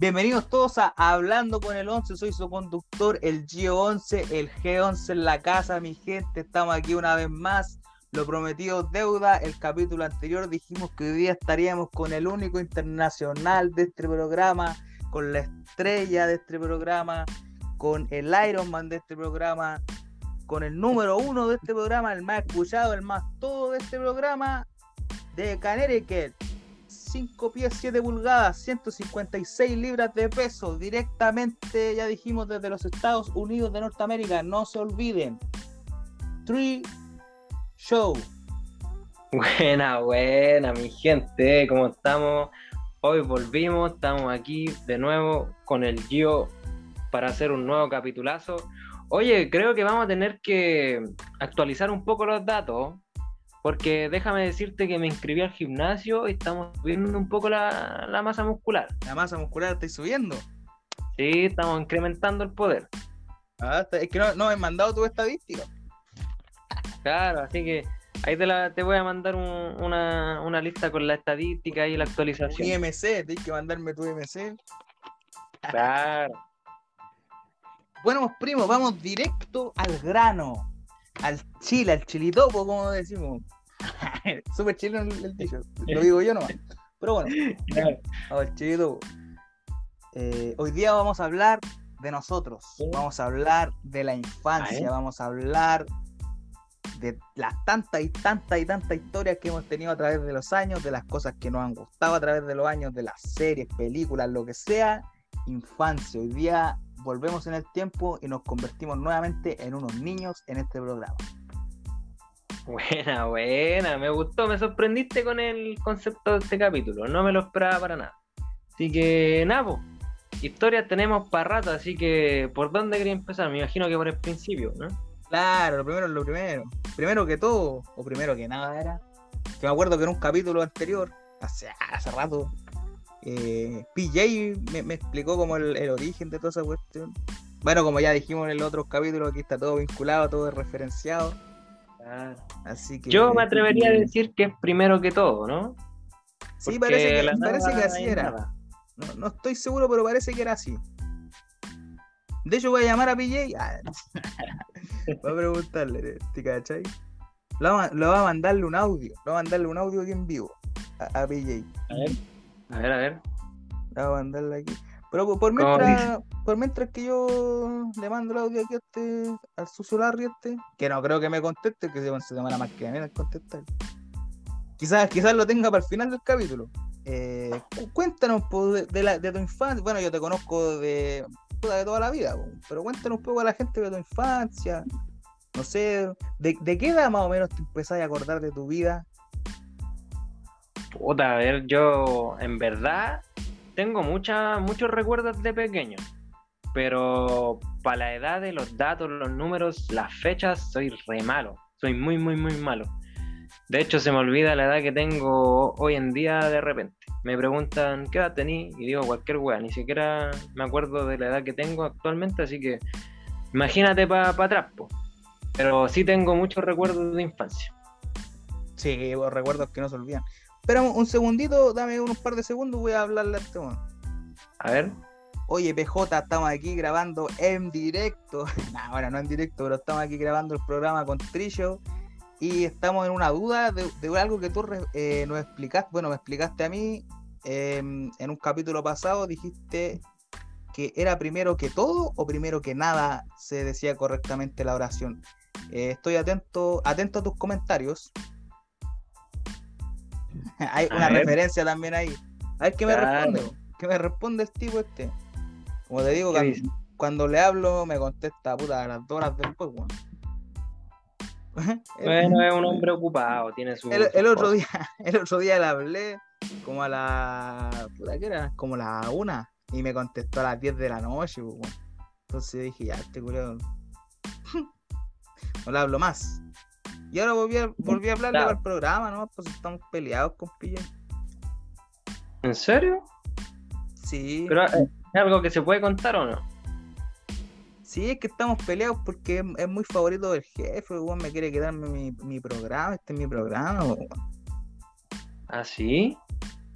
Bienvenidos todos a Hablando con el 11, soy su conductor, el G11, el G11 en la casa, mi gente, estamos aquí una vez más, lo prometido deuda, el capítulo anterior. Dijimos que hoy día estaríamos con el único internacional de este programa, con la estrella de este programa, con el Iron Man de este programa, con el número uno de este programa, el más escuchado, el más todo de este programa, de Connecticut. 5 pies 7 pulgadas, 156 libras de peso, directamente, ya dijimos, desde los Estados Unidos de Norteamérica. No se olviden. Three Show. Buena, buena, mi gente, ¿cómo estamos? Hoy volvimos, estamos aquí de nuevo con el Gio para hacer un nuevo capitulazo. Oye, creo que vamos a tener que actualizar un poco los datos porque déjame decirte que me inscribí al gimnasio y estamos subiendo un poco la, masa muscular. ¿La masa muscular está subiendo? Sí, estamos incrementando el poder. Ah, es que no, no me han mandado tu estadística. Claro, así que ahí te, la, te voy a mandar una, una, lista con la estadística y la actualización. Mi IMC, tienes que mandarme tu IMC. Claro. Bueno, primo, vamos directo al grano al chile, al chilitopo, como decimos. Súper chile el, dicho, lo digo yo nomás. Pero bueno, al chilitopo. Eh, hoy día vamos a hablar de nosotros, vamos a hablar de la infancia, vamos a hablar de las tantas y tantas y tantas historias que hemos tenido a través de los años, de las cosas que nos han gustado a través de los años, de las series, películas, lo que sea, infancia. Hoy día volvemos en el tiempo y nos convertimos nuevamente en unos niños en este programa. Buena, buena, me gustó, me sorprendiste con el concepto de este capítulo, no me lo esperaba para nada. Así que, nada, historias tenemos para rato, así que, ¿por dónde quería empezar? Me imagino que por el principio, ¿no? Claro, lo primero es lo primero. Primero que todo, o primero que nada era, que me acuerdo que en un capítulo anterior, hace, hace rato, eh, PJ me, explicó como el, origen de toda esa cuestión. Bueno, como ya dijimos en el otro capítulo, aquí está todo vinculado, todo referenciado. Así que, Yo me atrevería a decir que es primero que todo, ¿no? Sí, parece que, parece que así era. No, estoy seguro, pero parece que era así. De hecho, voy a llamar a PJ. Ah, voy a preguntarle, ¿te cachai? Lo va, a mandarle un audio. Lo va a mandarle un audio aquí en vivo a, a PJ. A ver. A ver, a ver. Voy a mandarle aquí. Pero por mientras, por mientras que yo le mando el audio aquí a este, al sucio Larry este, que no creo que me conteste, que se, demora más que a mí contestar. Quizás, quizás lo tenga para el final del capítulo. Eh, cuéntanos de, la, de, tu infancia. Bueno, yo te conozco de, de toda la vida, pero cuéntanos un poco a la gente de tu infancia. No sé, ¿de, de qué edad más o menos te empezás a acordar de tu vida? Puta, a ver, yo en verdad tengo muchas muchos recuerdos de pequeño, pero para la edad de los datos, los números, las fechas, soy re malo, soy muy, muy, muy malo. De hecho, se me olvida la edad que tengo hoy en día de repente. Me preguntan qué edad tení y digo cualquier wea, ni siquiera me acuerdo de la edad que tengo actualmente, así que imagínate para pa atrás, pero sí tengo muchos recuerdos de infancia. Sí, recuerdos que no se olvidan. Espera un segundito, dame unos par de segundos, voy a hablarle a este A ver. Oye, PJ, estamos aquí grabando en directo. nah, bueno, no en directo, pero estamos aquí grabando el programa con Trillo. Y estamos en una duda de, algo que tú eh, nos explicaste. Bueno, me explicaste a mí em, en un capítulo pasado. Dijiste que era primero que todo o primero que nada se decía correctamente la oración. Eh, estoy atento, atento a tus comentarios. Hay una referencia también ahí. A ver qué me responde. ¿Qué me responde el tipo este? Como te digo, cuando, le hablo me contesta puta a las dos horas después, bueno. bueno, es un hombre ocupado, tiene su. El, otro día, el otro día le hablé como a la. Puta, ¿qué era? Como a la una. Y me contestó a las 10 de la noche, pues, Entonces dije, ya, este culo. no le hablo más. Y ahora volví a, volví a hablarle al programa, ¿no? Pues estamos peleados con Pilla. ¿En serio? Sí. Pero ¿es algo que se puede contar o no? Sí, es que estamos peleados porque es, muy favorito del jefe, weón, me quiere quedarme mi, mi programa, este es mi programa, weón. ¿Ah, sí?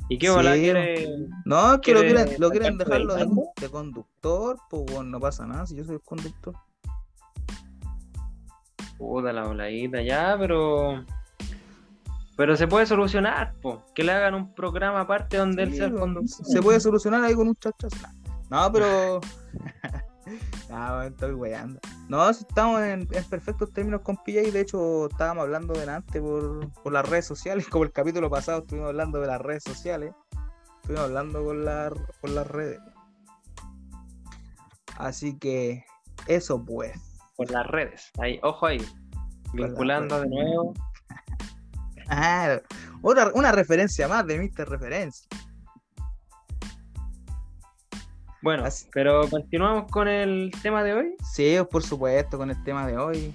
¿Y qué bola Sí, quiere? No, es que lo ¿Quiere quieren, lo quieren dejarlo de, de conductor, pues no pasa nada si yo soy el conductor. Puta la voladita, ya, pero. Pero se puede solucionar, po. Que le hagan un programa aparte donde él Sí, sea el conductor. se puede solucionar ahí con un chachazo. No, pero. no, estoy weyando. No, estamos en, en perfectos términos con PJ, de hecho estábamos hablando delante por, por las redes sociales, como el capítulo pasado estuvimos hablando de las redes sociales, estuvimos hablando por, la, por las redes. Así que eso pues. Por las redes. Ahí, ojo ahí. Vinculando de nuevo. Otra, una referencia más de Mr. Referencia. Bueno, Así- pero continuamos con el tema de hoy. Sí, por supuesto, con el tema de hoy.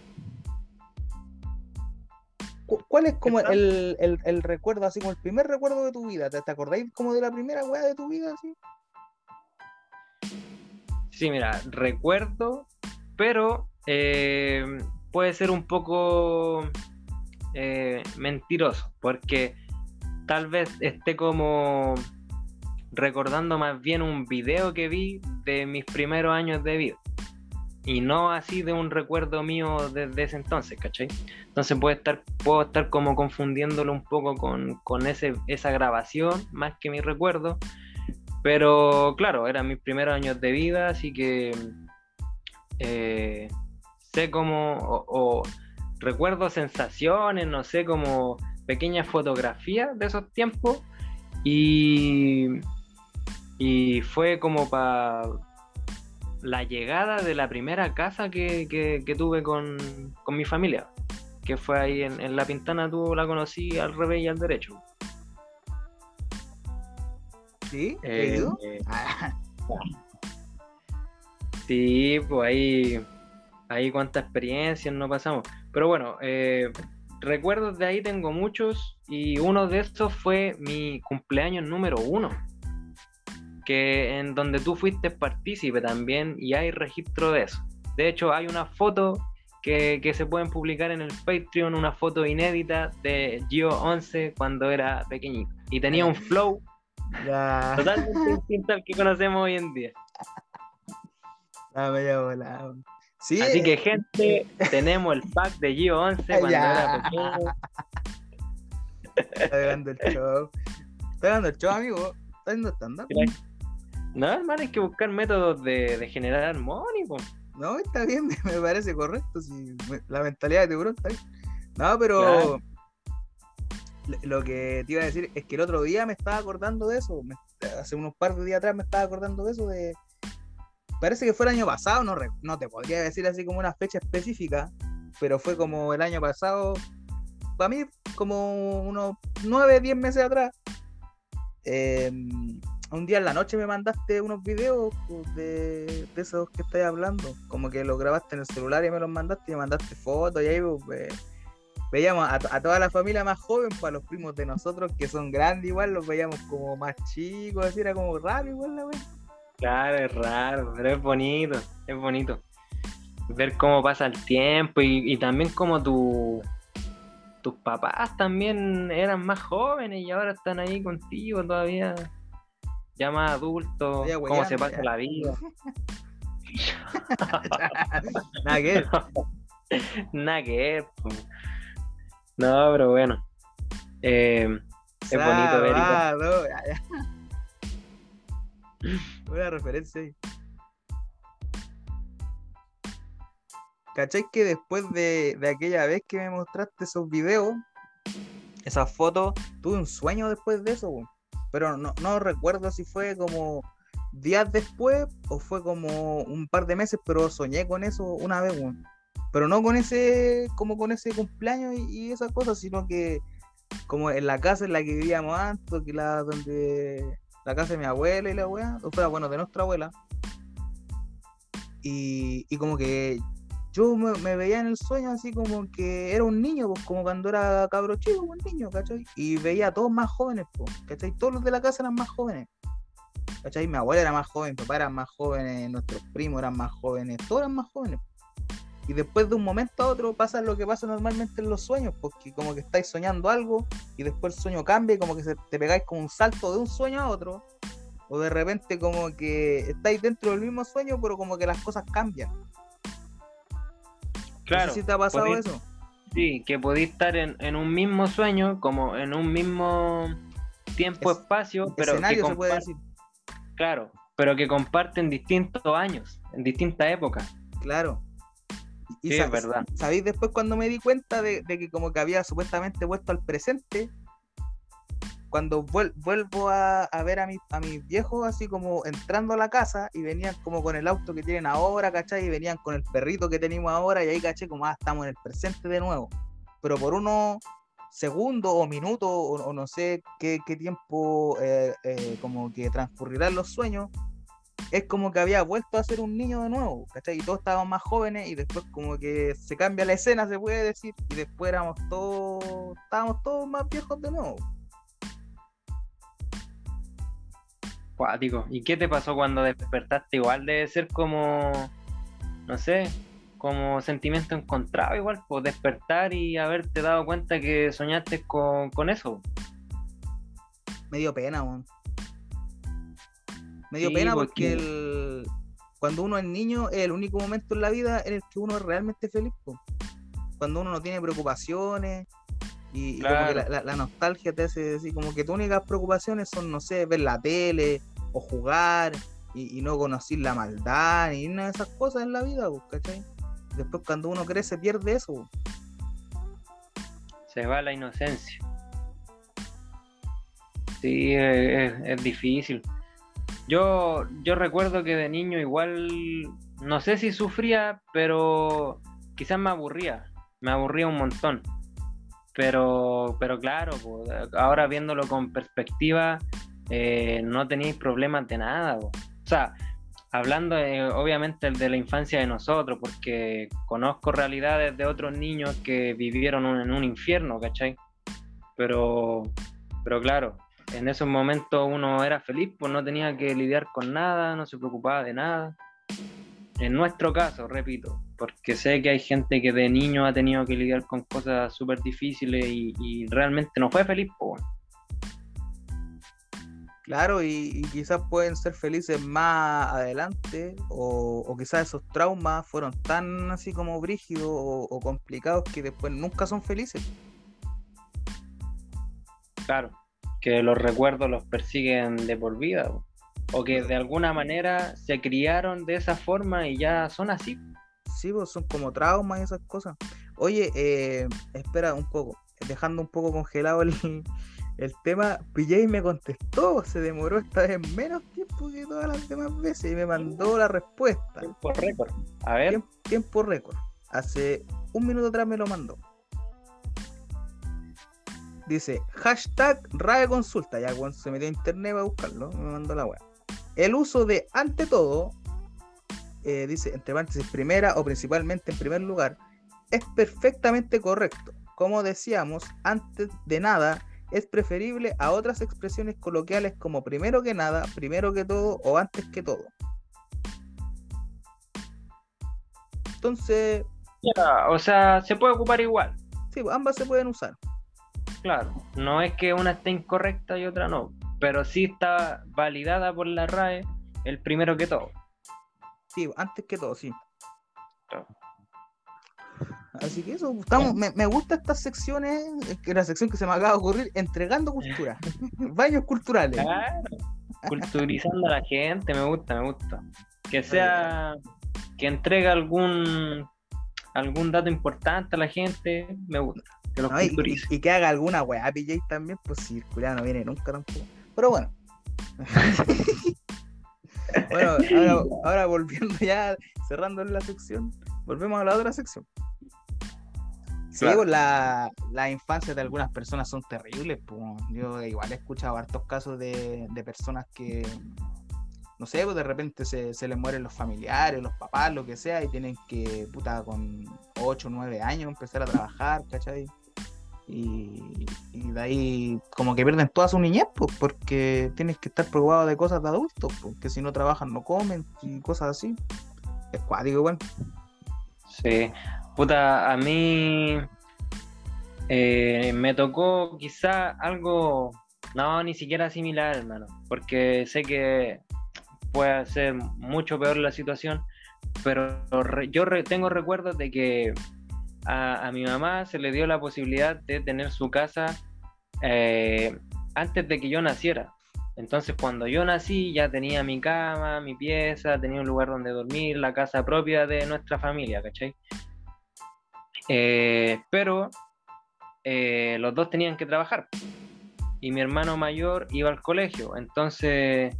Cu- ¿Cuál es como el, el- el recuerdo, así como el primer recuerdo de tu vida? ¿Te, te acordáis como de la primera weá de tu vida? Así? Sí, mira, recuerdo, pero eh, puede ser un poco eh, mentiroso, porque tal vez esté como recordando más bien un video que vi de mis primeros años de vida. Y no así de un recuerdo mío desde ese entonces, ¿cachai? Entonces puede estar, puedo estar como confundiéndolo un poco con, con ese, esa grabación, más que mi recuerdo. Pero claro, eran mis primeros años de vida, así que eh, sé como, o, o recuerdo sensaciones, no sé, como pequeñas fotografías de esos tiempos. Y, y fue como para la llegada de la primera casa que, que- que tuve con, con mi familia, que fue ahí en, en La Pintana, tú la conocí al revés y al derecho. ¿Sí? ¿Te Eh, eh, Ah, Sí, pues ahí, ahí cuántas experiencias no pasamos. Pero bueno, eh, recuerdos de ahí tengo muchos y uno de estos fue mi cumpleaños número uno, que en donde tú fuiste partícipe también y hay registro de eso. De hecho, hay una foto que, que se pueden publicar en el Patreon, una foto inédita de Gio 11 cuando era pequeñito y tenía un flow ya, totalmente distinto al que conocemos hoy en día. la media volada. Sí, Así que, gente, tenemos el pack de Gio 11 cuando Ya. era está dando el show. Está dando el show, amigo. Está haciendo stand-up. No, hermano, hay que buscar métodos de, de generar money. No, está bien, me, me parece correcto. La mentalidad de tiburón está bien. No, pero Claro. lo- lo que te iba a decir es que el otro día me estaba acordando de eso. me- hace unos par de días atrás me estaba acordando de eso. de Parece que fue el año pasado, no, no te podría decir así como una fecha específica, pero fue como el año pasado, para mí, como unos 9, 10 meses atrás. Eh, un día en la noche me mandaste unos videos pues, de, de esos que estáis hablando, como que los grabaste en el celular y me los mandaste y me mandaste fotos y ahí pues, ve- veíamos a, a toda la familia más joven, para los primos de nosotros que son grandes igual, los veíamos como más chicos, así era como raro igual la wea. Claro, es raro, pero es bonito, es bonito. Ver cómo pasa el tiempo y, y también como tu, tus papás también eran más jóvenes y ahora están ahí contigo todavía, ya más adultos, cómo se pasa ya. la vida. Nada que ver. Nada que ver. No, pero bueno. Eh, Es bonito ver Buena referencia ahí. ¿Cachai que después de, de aquella vez que me mostraste esos videos, esas fotos, tuve un sueño después de eso, pero no, no recuerdo si fue como días después o fue como un par de meses, pero soñé con eso una vez, weón. pero no con ese, como con ese cumpleaños y, y esas cosas, sino que como en la casa en la que vivíamos antes, que la donde la casa de mi abuela y la weá, o sea, bueno, de nuestra abuela. Y, y como que yo me, veía en el sueño así como que era un niño, pues como cuando era cabro chico, un niño, ¿cachai? Y veía a todos más jóvenes, pues, ¿cachai? Todos los de la casa eran más jóvenes. ¿Cachai? Mi abuela era más joven, mi papá era más jóvenes, nuestros primos eran más jóvenes, todos eran más jóvenes. Y después de un momento a otro pasa lo que pasa normalmente en los sueños, porque como que estáis soñando algo y después el sueño cambia y como que se, te pegáis como un salto de un sueño a otro, o de repente como que estáis dentro del mismo sueño, pero como que las cosas cambian. Claro. No sé si te ha pasado eso. Sí, que podéis estar en, en un mismo sueño, como en un mismo tiempo, Es- espacio, pero Escenario que se puede decir. Claro, pero que comparten distintos años, en distintas épocas. Claro. Y Sí, sa- es verdad. ¿Sabéis después cuando me di cuenta de, de que como que había supuestamente vuelto al presente? Cuando vuel- vuelvo a, a ver a, mi, a mis viejos así como entrando a la casa y venían como con el auto que tienen ahora, ¿cachai? Y venían con el perrito que tenemos ahora y ahí, ¿cachai? Como, ah, estamos en el presente de nuevo. Pero por unos segundos o minutos o, o no sé qué, qué tiempo eh, eh, como que transcurrirán los sueños, es como que había vuelto a ser un niño de nuevo, ¿cachai? Y todos estábamos más jóvenes y después como que se cambia la escena, se puede decir, y después éramos todos, estábamos todos más viejos de nuevo. Cuático. ¿Y qué te pasó cuando despertaste? Igual debe ser como, no sé, como sentimiento encontrado igual, pues despertar y haberte dado cuenta que soñaste con, con eso. Me dio pena, weón. Me dio Sí, pena porque- porque el- cuando uno es niño es el único momento en la vida en el que uno es realmente feliz. po. Cuando uno no tiene preocupaciones y, y como que la, Claro. la- la nostalgia te hace decir como que tus únicas preocupaciones son, no sé, ver la tele o jugar y, y no conocer la maldad ni nada de esas cosas en la vida, po, ¿cachai? Después cuando uno crece pierde eso. po. Se va la inocencia. Sí, es, es- es difícil. Yo, yo recuerdo que de niño igual, no sé si sufría, pero quizás me aburría. Me aburría un montón. Pero, pero claro, pues, ahora viéndolo con perspectiva, eh, no tenéis problemas de nada. po. O sea, hablando eh, obviamente de la infancia de nosotros, porque conozco realidades de otros niños que vivieron en un infierno, ¿cachai? Pero, pero claro, en esos momentos uno era feliz, pues no tenía que lidiar con nada, no se preocupaba de nada. En nuestro caso, repito, porque sé que hay gente que de niño ha tenido que lidiar con cosas súper difíciles y, y realmente no fue feliz, pues. bueno. Claro, y, y quizás pueden ser felices más adelante, o, o quizás esos traumas fueron tan así como brígidos o, o complicados que después nunca son felices. Claro, que los recuerdos los persiguen de por vida, o que de alguna manera se criaron de esa forma y ya son así. Sí, pues son como traumas y esas cosas. Oye, eh, espera un poco, dejando un poco congelado el, el tema, PJ me contestó, se demoró esta vez menos tiempo que todas las demás veces y me mandó la respuesta. Por récord. A ver, Tiempo, tiempo récord. Hace un minuto atrás me lo mandó. Dice, hashtag RAE consulta. Ya cuando se metió a internet va a buscarlo. Me mandó la web. El uso de ante todo, eh, dice entre paréntesis, primera o principalmente en primer lugar, es perfectamente correcto. Como decíamos, antes de nada, es preferible a otras expresiones coloquiales como primero que nada, primero que todo o antes que todo. Entonces, ya, o sea, se puede ocupar igual. sí, pues, ambas se pueden usar. Claro, no es que una esté incorrecta y otra no, pero sí está validada por la RAE el primero que todo. Sí, antes que todo, sí. Claro. Así que eso, estamos, me, me gusta estas secciones, es que la sección que se me acaba de ocurrir, entregando cultura, baños culturales. Claro, culturizando a la gente, me gusta, me gusta. Que sea, que entregue algún algún dato importante a la gente, me gusta. Que los ¿no? Y, que haga alguna weá PJ también, pues si el no viene nunca tampoco. Pero bueno. bueno, ahora, ahora volviendo ya, cerrando la sección, volvemos a la otra sección. Sí, Claro. pues, la, la infancia de algunas personas son terribles. pues. Yo igual he escuchado hartos casos de, de personas que, no sé, pues de repente se, se les mueren los familiares, los papás, lo que sea, y tienen que, puta, con 8 o 9 años empezar a trabajar, ¿cachai? Y, y de ahí como que pierden toda su niñez, pues, porque tienen que estar preocupados de cosas de adultos, porque si no trabajan no comen y cosas así. Es cuático, igual. Sí, puta, a mí eh, me tocó quizá algo, no, ni siquiera similar, hermano, porque sé que puede ser mucho peor la situación, pero yo tengo recuerdos de que a, mi mamá se le dio la posibilidad de tener su casa eh, antes de que yo naciera. Entonces cuando yo nací ya tenía mi cama, mi pieza, tenía un lugar donde dormir, la casa propia de nuestra familia, ¿cachai? Eh, pero eh, los dos tenían que trabajar y mi hermano mayor iba al colegio, entonces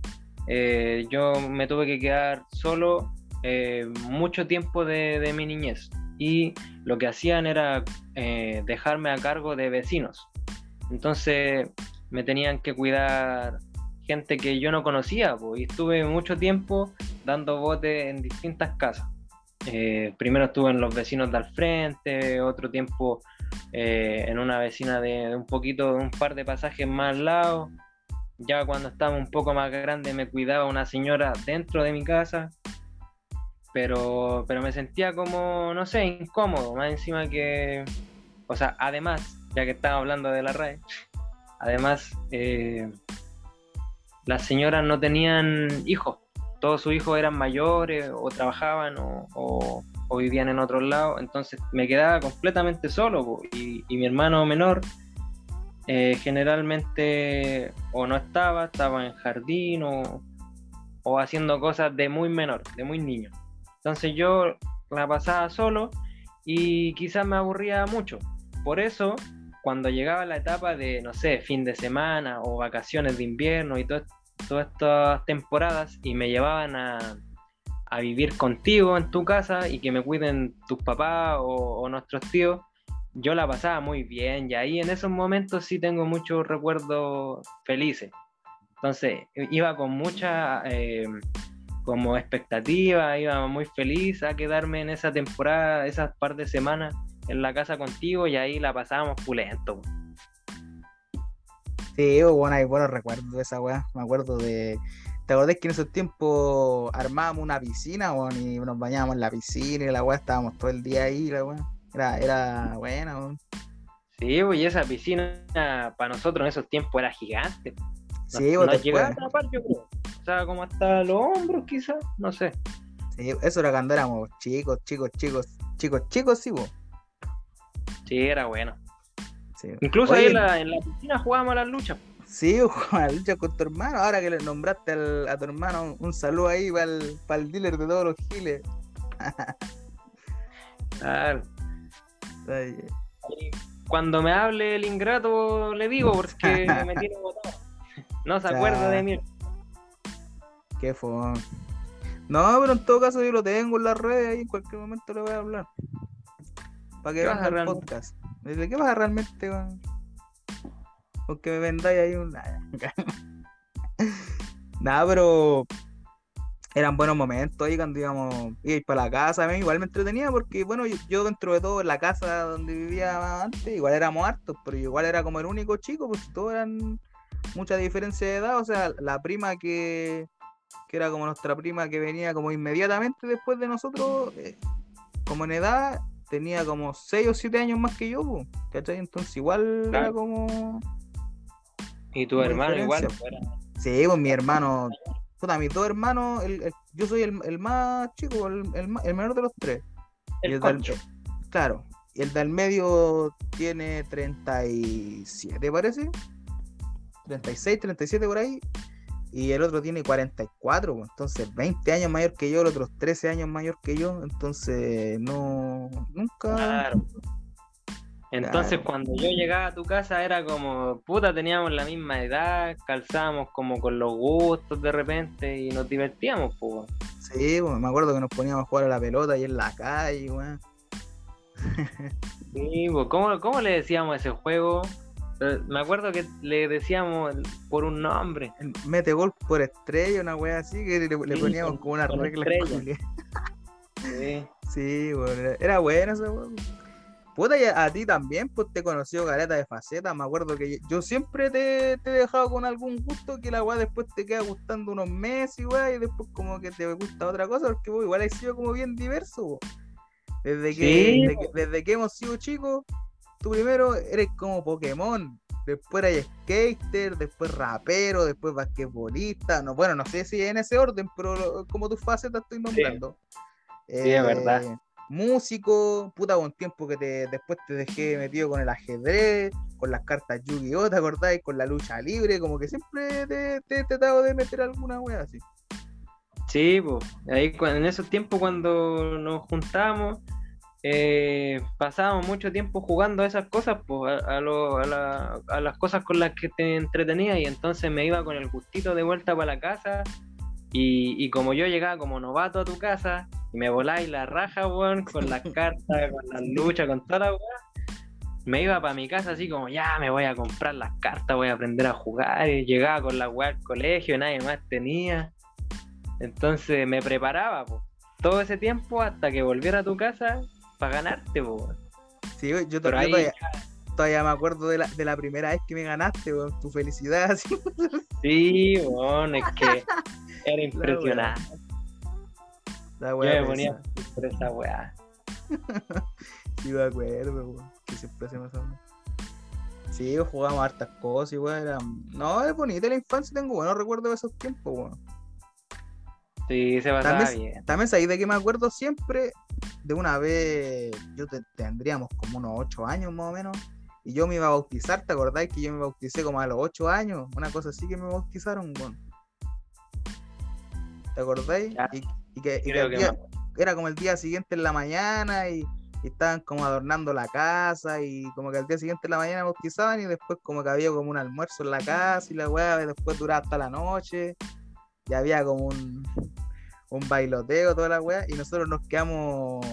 yo me tuve que quedar solo mucho tiempo de, mi niñez y lo que hacían era dejarme a cargo de vecinos. Entonces me tenían que cuidar gente que yo no conocía, y estuve mucho tiempo dando botes en distintas casas. Eh, primero estuve en los vecinos de al frente, otro tiempo eh, en una vecina de, un poquito, un par de pasajes más al lado. Ya cuando estaba un poco más grande me cuidaba una señora dentro de mi casa, pero, pero me sentía como, no sé, incómodo, más encima que, o sea, además, ya que estaba hablando de la RAE, además, eh, las señoras no tenían hijos, todos sus hijos eran mayores o trabajaban o, vivían en otros lados, entonces me quedaba completamente solo y, mi hermano menor eh, generalmente o no estaba, estaba en jardín o, o haciendo cosas de muy menor, de muy niño. Entonces yo la pasaba solo y quizás me aburría mucho. Por eso, cuando llegaba la etapa de, no sé, fin de semana o vacaciones de invierno y todo, todas estas temporadas y me llevaban a, vivir contigo en tu casa y que me cuiden tus papás o, nuestros tíos, yo la pasaba muy bien y ahí en esos momentos sí tengo muchos recuerdos felices. Entonces iba con mucha eh, como expectativa, iba muy feliz a quedarme en esa temporada, esas par de semanas en la casa contigo y ahí la pasábamos pulento. Sí, bueno, hay buenos recuerdos de esa weá. Me acuerdo de. ¿Te acordás que en esos tiempos armábamos una piscina, weón, y nos bañábamos en la piscina y la weá estábamos todo el día ahí, la weá? Era, era buena, weón. Sí, y esa piscina para nosotros en esos tiempos era gigante. Sí, nos llegaba a atrapar, yo creo. Como hasta los hombros, quizás, no sé. Sí, eso era cuando éramos chicos, chicos, chicos, chicos, chicos, sí, weón. Sí, era bueno. Incluso ahí en la, en la, piscina jugábamos a las luchas. Sí, jugábamos a las luchas con tu hermano. Ahora que le nombraste a tu hermano, un saludo ahí para el, para el dealer de todos los giles. claro. Cuando me hable el ingrato, le digo porque me tiene botado. No se acuerda de mí. Qué fue. No, pero en todo caso yo lo tengo en las redes y en cualquier momento le voy a hablar. Para que veas el podcast. ¿De qué pasa realmente, Porque me vendáis ahí un. Nada, pero eran buenos momentos ahí cuando íbamos, ir para la casa, igual me entretenía porque, bueno, yo, dentro de todo, en la casa donde vivía antes, igual éramos hartos, pero igual era como el único chico, pues todos eran mucha diferencia de edad, o sea, la prima que, que era como nuestra prima que venía como inmediatamente después de nosotros, eh, como en edad, tenía como 6 o 7 años más que yo, ¿cachai? Entonces igual era como... ¿Y tu hermano igual? Sí, pues mi hermano, puta, mis dos hermanos, el, yo soy el, más chico, el, el, menor de los tres. El, claro, y el del medio tiene 37, parece. 36, 37 por ahí y el otro tiene 44, pues, entonces 20 años mayor que yo, el otro 13 años mayor que yo, entonces no, nunca... Claro. Entonces cuando yo llegaba a tu casa era como, puta, teníamos la misma edad, calzábamos como con los gustos de repente y nos divertíamos, pues. Sí, pues, me acuerdo que nos poníamos a jugar a la pelota y en la calle, weón. sí, pues, ¿cómo, ¿cómo le decíamos a ese juego? Me acuerdo que le decíamos por un nombre. Mete gol por estrella, una wea así, que le, poníamos como una regla. sí, sí bueno, era bueno ese weón. Puta, y a, ti también, pues te conoció Galeta de faceta. Me acuerdo que yo, siempre te, he dejado con algún gusto que la weá después te queda gustando unos meses, weá, y después como que te gusta otra cosa, porque vos igual has sido como bien diverso, Desde que, Sí, desde, que- desde que hemos sido chicos, tú primero eres como Pokémon, después eres skater, después rapero, después basquetbolista. No, bueno, no sé si en ese orden, pero como tus facetas estoy nombrando. Eh, es verdad. Músico, puta, un tiempo que te, después te dejé metido con el ajedrez, con las cartas Yu-Gi-Oh! ¿Te acordáis? Con la lucha libre, como que siempre te, te he tratado de meter alguna wea así. Sí, pues, ahí en esos tiempos cuando nos juntamos, eh, pasábamos mucho tiempo jugando a esas cosas, pues, a, a lo- a la- a las cosas con las que te entretenías y entonces me iba con el gustito de vuelta para la casa y, y como yo llegaba como novato a tu casa y me voláis la raja, weón, con las cartas, con las luchas, con toda la weá, me iba para mi casa así como, ya me voy a comprar las cartas, voy a aprender a jugar y llegaba con la weá al colegio, nadie más tenía. Entonces me preparaba todo ese tiempo hasta que volviera a tu casa para ganarte. Po. Sí, yo, ahí todavía, todavía me acuerdo de la, de la primera vez que me ganaste, weón, tu felicidad. Así. sí, bueno, es que era impresionante. La Yo me ponía por esa weá. Sí, me acuerdo, weón, que siempre me son. Sí, jugábamos hartas cosas y weón, era... No, es bonita la infancia, tengo buenos recuerdos de esos tiempos, weón. Sí, se pasaba También, bien. también sabéis de que me acuerdo siempre de una vez, yo te- tendríamos como unos 8 años más o menos, y yo me iba a bautizar, ¿te acordáis que yo me bauticé como a los 8 años? Una cosa así que me bautizaron, weón. ¿Te acordáis? Ya, Y, y que, y el era como el día siguiente en la mañana y, y estaban como adornando la casa y como que al día siguiente en la mañana bautizaban y después como que había como un almuerzo en la casa y la weá después duraba hasta la noche y había como un, un bailoteo toda la weá y nosotros nos quedamos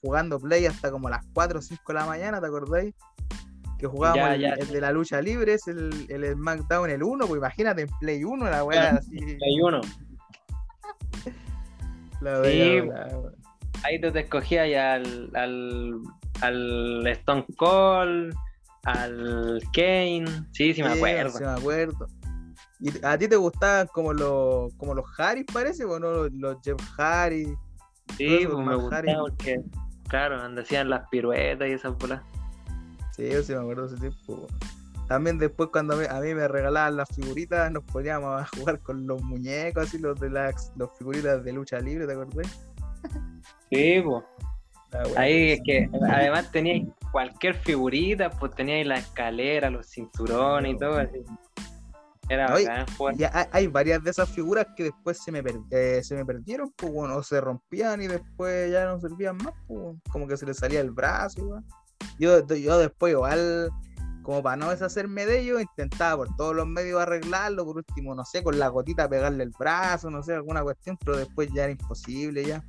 jugando play hasta como las 4 o 5 de la mañana, ¿te acordáis? Que jugábamos Ya, el, ya, el sí. de la lucha libre, es el, el SmackDown el 1, pues imagínate en Play 1 la weá así. Hay uno. La Sí, la. Ahí tú te escogías ya al, al, al Stone Cold, al Kane. Sí, sí, me Sí, acuerdo. Sí, me acuerdo. ¿Y a ti te gustaban como los, como los Harris, parece? ¿O no? Los, los Jeff Harris. Sí, eso, pues me gustaba Harry. porque, claro, donde hacían las piruetas y esas bolas. Sí, yo sí me acuerdo de ese tiempo. También después cuando a mí, a mí me regalaban las figuritas, nos poníamos a jugar con los muñecos, así los de las los figuritas de lucha libre, ¿te acordás? Sí, pues. Wea Ahí es que además teníais cualquier figurita, pues teníais la escalera, los cinturones y todo así. Era Oye, bacán jugar. Y hay, hay varias de esas figuras que después se me, per- eh, se me perdieron, pues bueno, o se rompían y después ya no servían más, pues, como que se le salía el brazo. Yo, yo después igual, como para no deshacerme de ellos, intentaba por todos los medios arreglarlo, por último, no sé, con la gotita pegarle el brazo, no sé, alguna cuestión, pero después ya era imposible ya.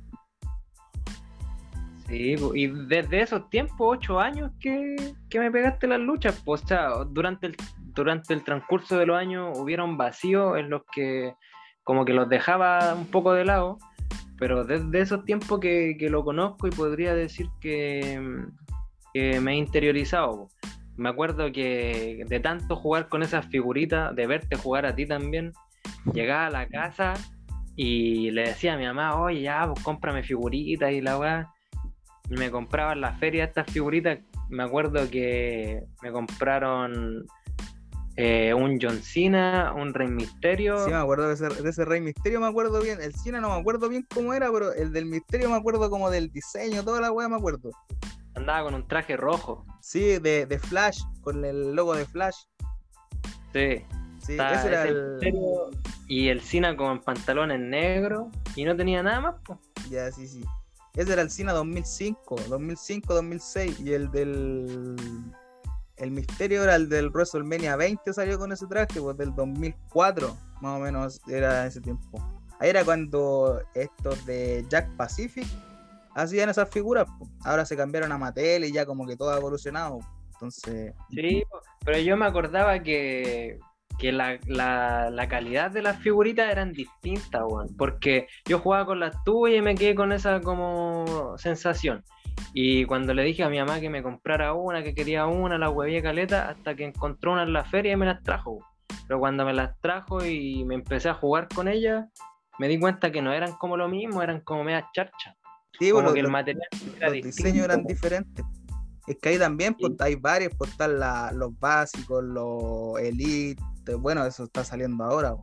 Sí, y desde esos tiempos, ocho años que, que me pegaste las luchas, pues, o sea, durante el, durante el transcurso de los años hubieron vacíos en los que como que los dejaba un poco de lado, pero desde esos tiempos que, que lo conozco y podría decir que, me he interiorizado. Me acuerdo que de tanto jugar con esas figuritas, de verte jugar a ti también, llegaba a la casa y le decía a mi mamá, oye, ya, pues cómprame figuritas y la weá y me compraban la feria estas figuritas. Me acuerdo que me compraron eh, un John Cena, un Rey Misterio. Sí, me acuerdo de ese, de ese Rey Misterio, me acuerdo bien. El cine no me acuerdo bien cómo era, pero el del Misterio me acuerdo como del diseño, toda la weá me acuerdo. Andaba con un traje rojo. Sí, de, de Flash, con el logo de Flash. Sí. Sí, ese era ese el. Misterio y el Cena con pantalones negros y no tenía nada más. Ya, sí, sí. Ese era el Cine 2005, 2005, 2006. Y el del. El misterio era el del WrestleMania 20, salió con ese traje, pues del 2004, más o menos era ese tiempo. Ahí era cuando estos de Jack Pacific hacían esas figuras. pues. Ahora se cambiaron a Mattel y ya como que todo ha evolucionado. Entonces, Sí, po. pero yo me acordaba que, que la, la- calidad de las figuritas eran distintas. Porque yo jugaba con las tuyas y me quedé con esa como sensación. Y cuando le dije a mi mamá que me comprara una, que quería una, la huevé caleta, hasta que encontró una en la feria y me las trajo. Pero cuando me las trajo y me empecé a jugar con ellas, me di cuenta que no eran como lo mismo, eran como medias charchas. Sí, como los, que el material era los distinto, diseños eran po. diferentes. Es que ahí también pues, Sí. hay varios, pues están la- los básicos, los elite, bueno, eso está saliendo ahora.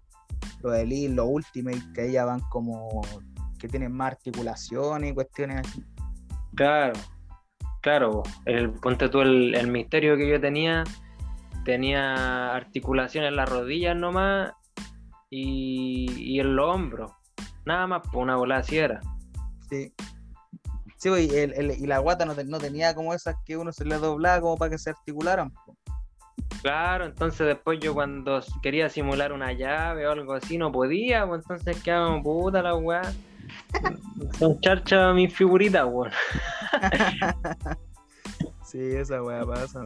Los elite, los ultimate, que ahí ya van como que tienen más articulaciones y cuestiones así. Claro, claro. El, ponte tú el, el misterio que yo tenía, tenía articulación en las rodillas nomás y, y en los hombros. Nada más, por una bola así era. Sí. Sí, pues, y, el- el- y la guata no, te- no tenía como esas que uno se le doblaba como para que se articularan. po. Claro, entonces después yo cuando quería simular una llave o algo así no podía, pues entonces quedaba puta la weá. Son charchas mis figuritas, weón. Sí, esa weá pasa.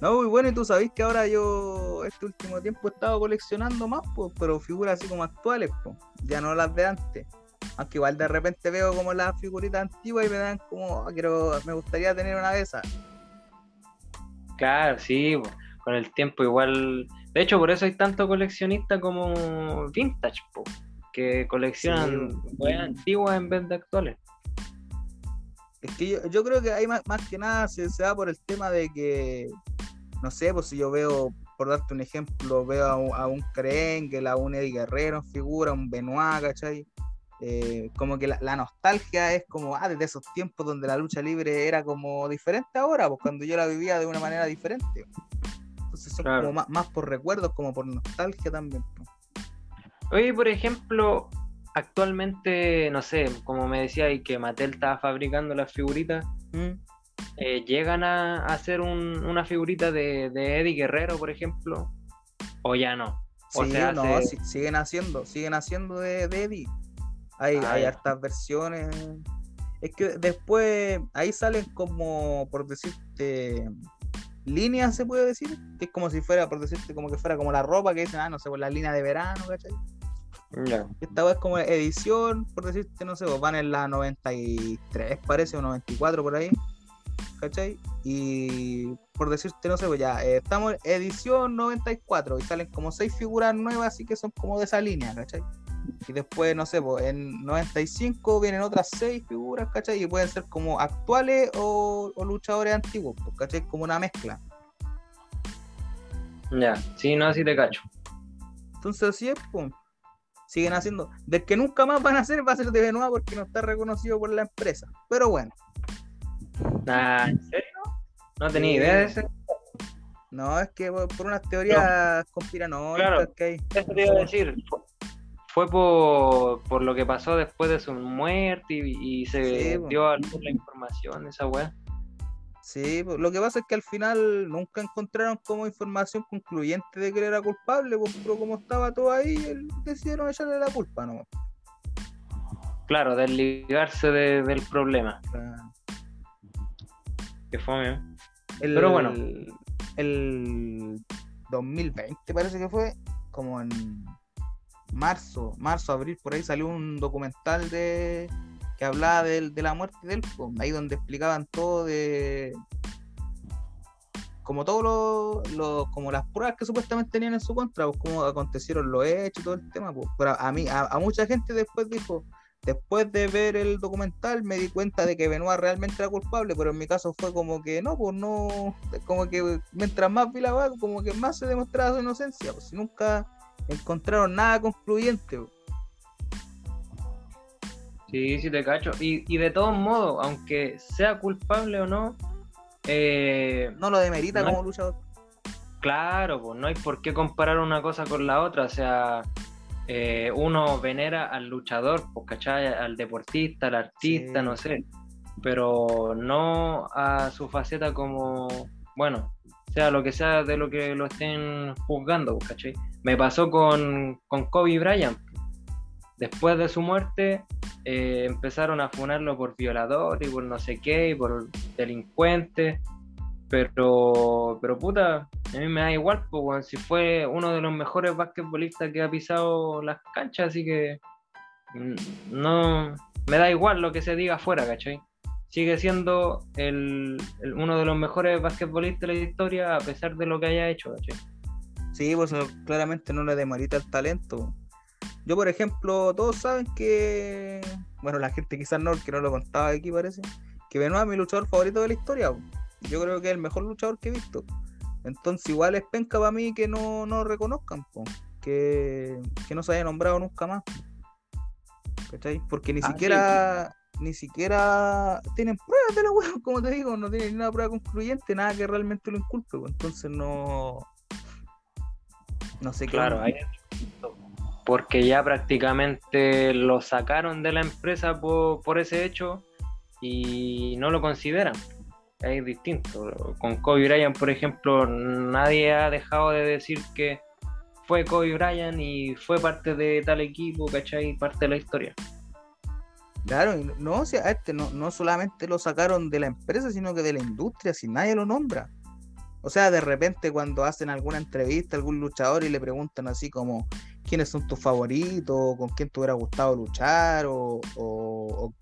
No, muy bueno, y tú sabés que ahora yo este último tiempo he estado coleccionando más, pues, pero figuras así como actuales, pues, ya no las de antes. Aunque igual de repente veo como las figuritas antiguas y me dan como, "Ah, quiero, me gustaría tener una de esas. Claro, sí, con el tiempo igual. De hecho, por eso hay tanto coleccionista como vintage, po, que coleccionan Sí, weas antiguas en vez de actuales. Es que yo, yo creo que hay más, más que nada se, se da por el tema de que, no sé, pues si yo veo, por darte un ejemplo, veo a un, a un Krenkel, a un Eddie Guerrero en figura, un Benoit, ¿cachai? Eh, como que la, la nostalgia es como, ah, desde esos tiempos donde la lucha libre era como diferente ahora, pues cuando yo la vivía de una manera diferente. Entonces son Claro. como más, más por recuerdos, como por nostalgia también. pues. Oye, por ejemplo, actualmente, no sé, como me decía, y que Mattel estaba fabricando las figuritas, Mm. eh, llegan a, a hacer un- una figurita de, de Eddie Guerrero, por ejemplo, o ya no. O Sí, se no, hace- si- siguen haciendo, siguen haciendo de, de Eddie. Hay, Ah, hay hartas versiones. Es que después ahí salen como, por decirte, líneas, se puede decir, que es como si fuera, por decirte, como que fuera como la ropa que dicen, ah, no sé, pues la línea de verano, ¿cachai? Esta vez como edición, por decirte, no sé, pues van en la 93, parece, o 94 por ahí, ¿cachai? Y por decirte, no sé, pues ya, eh, estamos en edición 94 y salen como seis figuras nuevas, así que son como de esa línea, ¿cachai? Y después, no sé, pues en 95 vienen otras seis figuras, ¿cachai? Y pueden ser como actuales o, o luchadores antiguos, pues, ¿cachai? Como una mezcla. Ya, sí, no, sí te cacho. Entonces así es, pues. Siguen haciendo. Del que nunca más van a hacer va a ser de Benoit porque no está reconocido por la empresa. Pero bueno, Ah, ¿En serio? No tenía idea de eso. no, es que por unas teorías conspiranoicas Claro. que hay. Eso te iba a decir. Fu- Fue por, por lo que pasó después de su muerte y, y se Sí, dio a luz la información de esa weá. Sí, pues, lo que pasa es que al final nunca encontraron como información concluyente de que él era culpable, pues, pero como estaba todo ahí, él- decidieron echarle la culpa, ¿no? Claro, desligarse de- del problema. O sea, Que fue. el, Pero bueno. El 2020 parece que fue, como en marzo, marzo, abril, por ahí salió un documental de que hablaba del- de, la muerte de él, ahí donde explicaban todo de como todo lo, lo- como las pruebas que supuestamente tenían en su contra, pues cómo acontecieron los hechos y todo el tema, pues. Pero a mí, a, a mucha gente después dijo, después de ver el documental me di cuenta de que Benoit realmente era culpable, pero en mi caso fue como que no, pues no, como que mientras más vi la vaga, como que más se demostraba su inocencia, pues nunca encontraron nada concluyente. Sí, sí te cacho. Y, y de todos modos, aunque sea culpable o no, eh, No lo demerita No. como luchador. Claro, pues no hay por qué comparar una cosa con la otra. O sea, eh, uno venera al luchador, pues, ¿cachai? Al deportista, al artista, Sí. no sé. Pero no a su faceta como, bueno, sea lo que sea de lo que lo estén juzgando, pues, ¿cachai? Me pasó con, con Kobe Bryant. Después de su muerte, eh, empezaron a funarlo por violador y por no sé qué, y por delincuente. Pero, pero puta, a mí me da igual, pues, si fue uno de los mejores basquetbolistas que ha pisado las canchas, así que mm, no me da igual lo que se diga afuera, ¿cachai? Sigue siendo el, uno de los mejores basquetbolistas de la historia a pesar de lo que haya hecho, ¿cachai? Sí, pues claramente no le demerita el talento. Yo, por ejemplo, todos saben que. Bueno, la gente quizás no, que no lo contaba aquí, parece. Que Benoit es mi luchador favorito de la historia. Yo creo que es el mejor luchador que he visto. Entonces, igual es penca para mí que no, no reconozcan, que, que no se haya nombrado nunca más. ¿Cachai? Porque ni ah, siquiera ni siquiera tienen pruebas de la web, como te digo, no tienen ni una prueba concluyente, nada que realmente lo inculpe, entonces no no sé qué. Claro, porque ya prácticamente lo sacaron de la empresa por, ese hecho y no lo consideran. Es distinto. Con Kobe Bryant, por ejemplo, nadie ha dejado de decir que fue Kobe Bryant y fue parte de tal equipo, ¿cachai? Parte de la historia. Claro, no, o sea, este no, no solamente lo sacaron de la empresa, sino que de la industria, si nadie lo nombra. O sea, de repente cuando hacen alguna entrevista a algún luchador y le preguntan así como quiénes son tus favoritos, con quién te hubiera gustado luchar, o,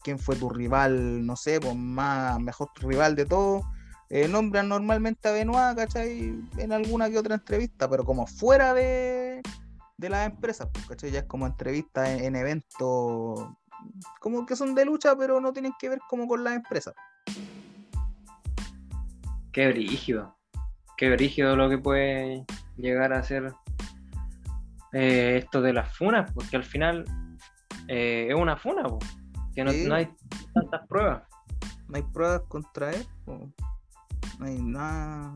quién fue tu rival, no sé, pues más mejor rival de todos, eh, nombran normalmente a Benoit, ¿cachai? En alguna que otra entrevista, pero como fuera de, de las empresas, pues, ¿cachai? Ya es como entrevista en, en eventos como que son de lucha, pero no tienen que ver como con las empresas. Qué brígido. Qué brígido lo que puede llegar a ser eh, esto de las funas, porque al final eh, es una funa, que no, hay tantas pruebas. No hay pruebas contra él, no hay nada.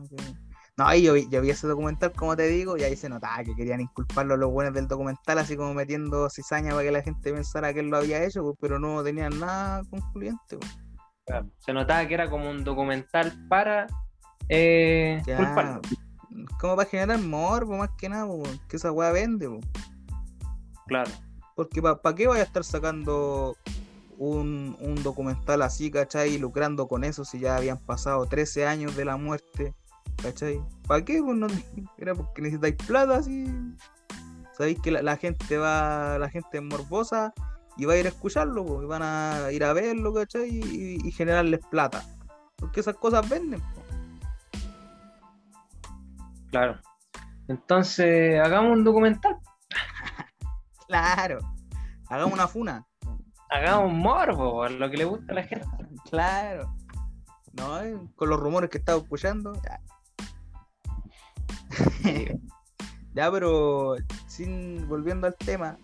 No, ahí yo, vi ese documental, como te digo, y ahí se notaba que querían inculparlo a los buenos del documental, así como metiendo cizaña para que la gente pensara que él lo había hecho, pero no tenían nada concluyente. Se notaba que era como un documental para eh, Como para generar morbo, más que nada, pues, que esa weá vende. Claro. Porque ¿para qué vaya a estar sacando un, un, documental así, ¿cachai? Lucrando con eso si ya habían pasado 13 años de la muerte ¿Cachai? ¿Para qué? Pues no, era porque necesitáis plata, así. Sabéis que la, gente va, la gente es morbosa y va a ir a escucharlo, pues, y van a ir a verlo, ¿cachai? Y, generarles plata. Porque esas cosas venden. Claro. Entonces, hagamos un documental. claro. Hagamos una funa. Hagamos morbo, lo que le gusta a la gente. Claro. No, con los rumores que estaba escuchando, ya, pero sin volviendo al tema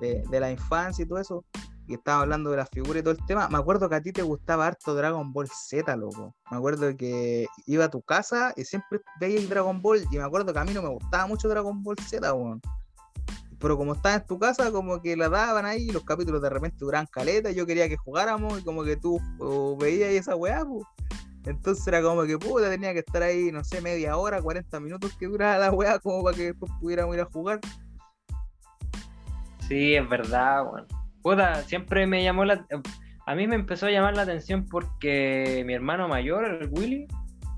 de, la infancia y todo eso, y estaba hablando de las figuras y todo el tema, me acuerdo que a ti te gustaba harto Dragon Ball Z, loco. Me acuerdo que iba a tu casa y siempre veías Dragon Ball, y me acuerdo que a mí no me gustaba mucho Dragon Ball Z, weón. Pero como estaba en tu casa, como que la daban ahí, los capítulos de repente duraban caleta, yo quería que jugáramos, y como que tú veías esa weá, pues. Entonces era como que puta, tenía que estar ahí, no sé, media hora, 40 minutos que duraba la weá, como para que después pudiéramos ir a jugar. Sí, es verdad, weón. Puta, siempre me llamó la. A mí me empezó a llamar la atención porque mi hermano mayor, el Willy,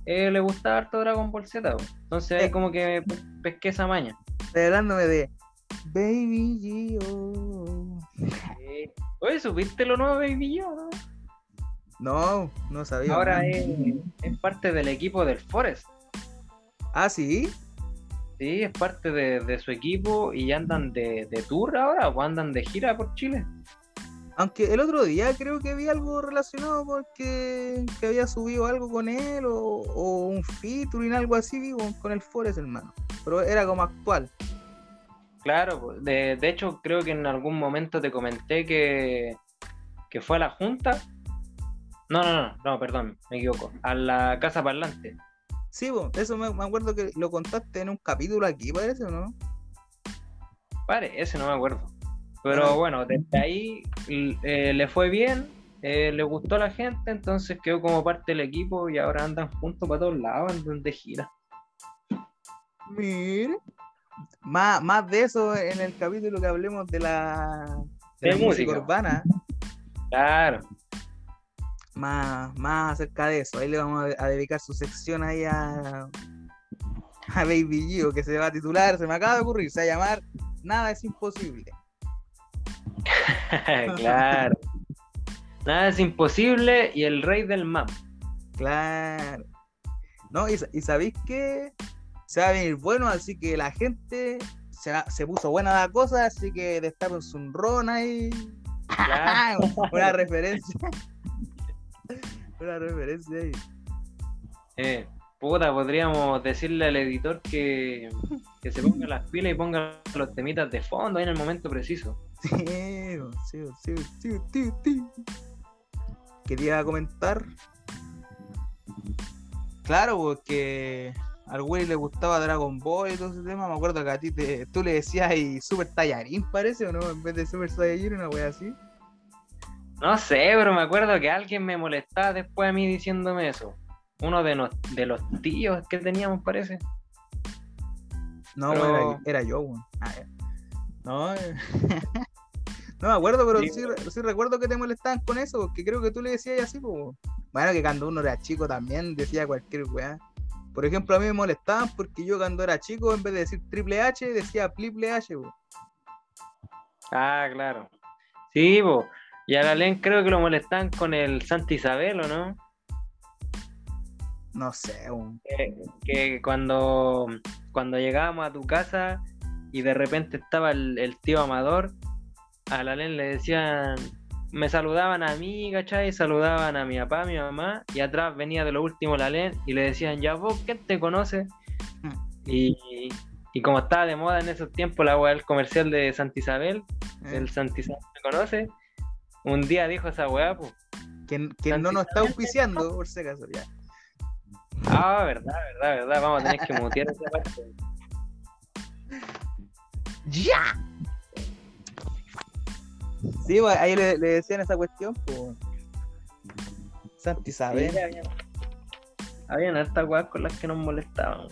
eh, le gustaba harto Dragon Ball Z, Entonces es como que pesqué esa maña. Hablándome de Baby Gio. Oye, ¿supiste lo nuevo Baby Gio? ¿no? No, no sabía. Ahora es, parte del equipo del Forest. Ah, sí. Sí, es parte de, su equipo y andan de, tour ahora o andan de gira por Chile. Aunque el otro día creo que vi algo relacionado porque que había subido algo con él o, un featuring, algo así, vivo con el Forest, hermano. Pero era como actual. Claro, pues, de, de hecho creo que en algún momento te comenté que, que fue a la Junta no, no, no, no, perdón, me equivoco. A la casa parlante. Sí, eso me, acuerdo que lo contaste en un capítulo aquí, parece, ¿o no? ese no me acuerdo. Pero bueno, desde ahí eh, le fue bien, eh, le gustó a la gente, entonces quedó como parte del equipo y ahora andan juntos para todos lados, andan de gira. Mire, más, más de eso en el capítulo que hablemos de la, de música urbana. Claro más, más acerca de eso. Ahí le vamos a, dedicar su sección ahí a, a Baby Gio, que se va a titular, se me acaba de ocurrir, se va a llamar Nada es imposible. claro. Nada es imposible y el rey del map. Claro. No, y, sabéis que se va a venir bueno, así que la gente se, va- se puso buena la cosa, así que destapen un ron ahí. Claro. Una referencia. Una referencia ahí. Eh, puta, podríamos decirle al editor que, que se ponga las pilas y ponga los temitas de fondo ahí en el momento preciso. Sí, sí, sí, sí, sí, sí. Quería comentar. Claro, porque al güey le gustaba Dragon Ball y todo ese tema. Me acuerdo que a ti te, tú le decías y Super Tallarín, parece, o no, en vez de Super Saiyajin, una wea así. No sé, pero me acuerdo que alguien me molestaba después a mí diciéndome eso. Uno de, nos- de los tíos que teníamos, parece. No, Pero- era, era yo, weón. Ah. No, eh. no me acuerdo, pero Sí, sí, sí recuerdo que te molestaban con eso, porque creo que tú le decías así, pues. Bueno, que cuando uno era chico también decía cualquier weá. Por ejemplo, a mí me molestaban porque yo cuando era chico, en vez de decir triple H, decía triple H. Ah, claro. Sí, po. Y a la Len creo que lo molestaban con el Santa Isabel, ¿o no? No sé, weón. Que, que cuando, cuando llegábamos a tu casa y de repente estaba el, el tío Amador, a la Len le decían, me saludaban a mí, ¿cachai? Saludaban a mi papá, a mi mamá, y atrás venía de lo último la Len y le decían, ya vos, ¿quién te conoce? Mm. Y, y como estaba de moda en esos tiempos la del comercial de Santa Isabel, Eh, el Santa Isabel me conoce, un día dijo esa weá, pues, que, no nos está auspiciando, por si acaso, ya. ah, verdad, verdad, verdad, vamos a tener que mutear esa parte. ¡Ya! Sí, pues, ahí le, le decían esa cuestión, pues. Santa Isabel. Sí, habían, habían hartas weas con las que nos molestaban.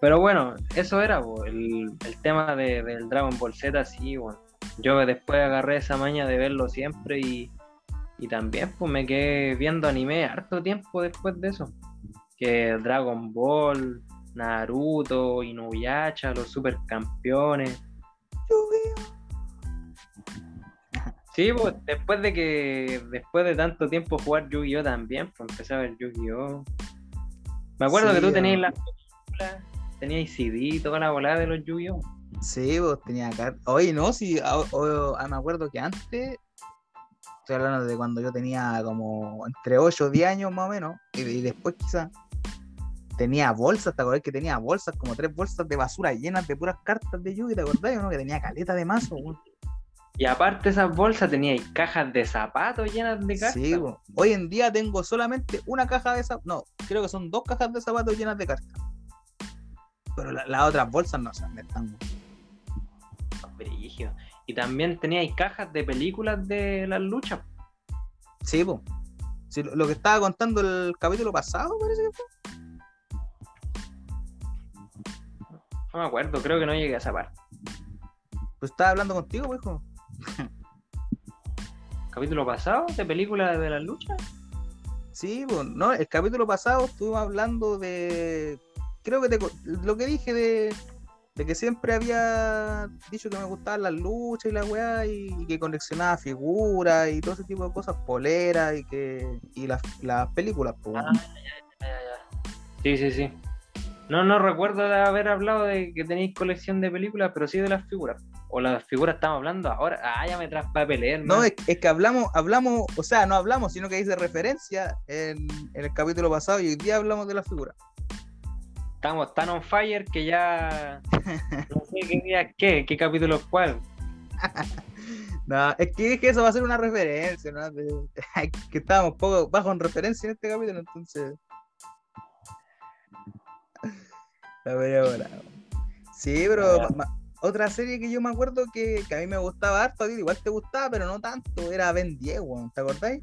Pero bueno, eso era po, el, el tema de- del Dragon Ball Z, sí, bueno. Yo después agarré esa maña de verlo siempre y, y también pues me quedé viendo anime harto tiempo después de eso. Que Dragon Ball, Naruto, Inuyasha, los supercampeones. Sí, pues después de que, después de tanto tiempo jugar Yu-Gi-Oh también, pues empecé a ver Yu-Gi-Oh. Me acuerdo Sí, que tú tenías ah. la película, tenías CD, toda la volada de los Yu-Gi-Oh. Sí, pues tenía cartas. Oye, no, sí, a- o- a- me acuerdo que antes, estoy hablando de cuando yo tenía como entre 8 o 10 años más o menos, y, y después quizás tenía bolsas, ¿te acordás que tenía bolsas, como tres bolsas de basura llenas de puras cartas de Yugi, ¿te acordás? Uno que tenía caleta de mazo. Y aparte de esas bolsas teníais cajas de zapatos llenas de cartas. Sí. Hoy en día tengo solamente una caja de zapatos, no, creo que son dos cajas de zapatos llenas de cartas. Pero la- las otras bolsas no dónde están. Brígido. Y también teníais cajas de películas de las luchas. Sí, pues. Sí, lo, que estaba contando el capítulo pasado, parece que fue. No me acuerdo, creo que no llegué a esa parte. Pues estaba hablando contigo, pues, hijo. ¿Capítulo pasado de películas de las luchas? Sí, pues, no, el capítulo pasado estuvimos hablando de. Creo que te lo que dije de, de que siempre había dicho que me gustaban las luchas y la weá, y, y que coleccionaba figuras y todo ese tipo de cosas, poleras y que. y las, las películas, pues. Ah, ya, ya, ya. Sí, sí, sí. No, no recuerdo de haber hablado de que tenéis colección de películas, pero sí de las figuras. O las figuras estamos hablando ahora. Ah, ya me traspapelé, No, es, es que hablamos, hablamos, o sea, no hablamos, sino que hice referencia en, en el capítulo pasado y hoy día hablamos de las figuras. Estamos tan on fire que ya. No sé qué día qué, qué capítulo es cuál. No, es que dije eso va a ser una referencia, ¿no? Que estábamos poco bajo en referencia en este capítulo, entonces. La veré ahora. Sí, pero ma- otra serie que yo me acuerdo que, que a mí me gustaba harto, a ti igual te gustaba, pero no tanto, era Ben Diego, ¿te acordáis?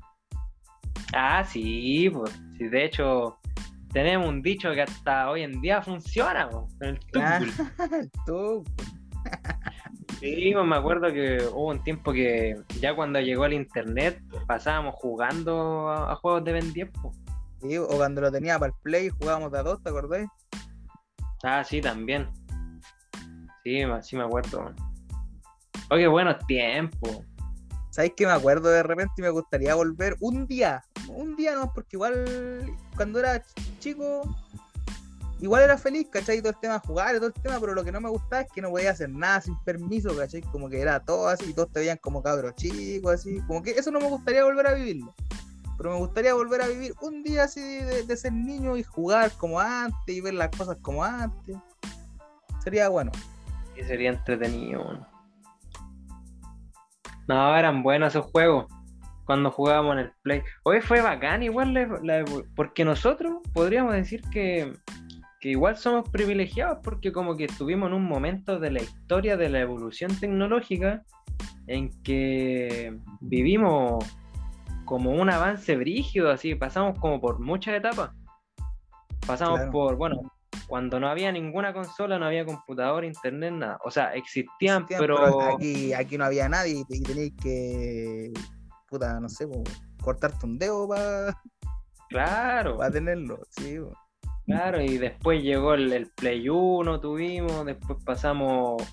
Ah, sí, pues. Sí, de hecho, tenemos un dicho que hasta hoy en día funciona, pues, el Ah, túbul. tú, Sí, me acuerdo que hubo un tiempo que ya cuando llegó el internet pasábamos jugando a, a juegos de Ben 10. pues. sí, o cuando lo tenía para el play jugábamos de a dos, ¿te acordáis? Ah, sí, también. Sí, sí me acuerdo. Oye, buenos tiempos. ¿Sabéis que me acuerdo de repente y me gustaría volver un día? Un día no, porque igual cuando era ch- chico igual era feliz, ¿cachai? Todo el tema de jugar y todo el tema, pero lo que no me gustaba es que no podía hacer nada sin permiso, ¿cachai? Como que era todo así y todos te veían como cabros chicos, así. Como que eso no me gustaría volver a vivirlo. Pero me gustaría volver a vivir un día así de, ser niño y jugar como antes y ver las cosas como antes. Sería bueno. Y sería entretenido. No, eran buenos esos juegos cuando jugábamos en el Play. Hoy fue bacán, igual, porque nosotros podríamos decir que, que, igual somos privilegiados, porque como que estuvimos en un momento de la historia de la evolución tecnológica en que vivimos como un avance brígido, así, pasamos como por muchas etapas. Pasamos por, bueno, cuando no había ninguna consola, no había computador, internet, nada. O sea, existían, pero... aquí, aquí no había nadie y tenías que, puta, no sé, cortarte un dedo para... Claro. Para tenerlo, sí. Claro, y después llegó el, el Play 1, tuvimos, después pasamos,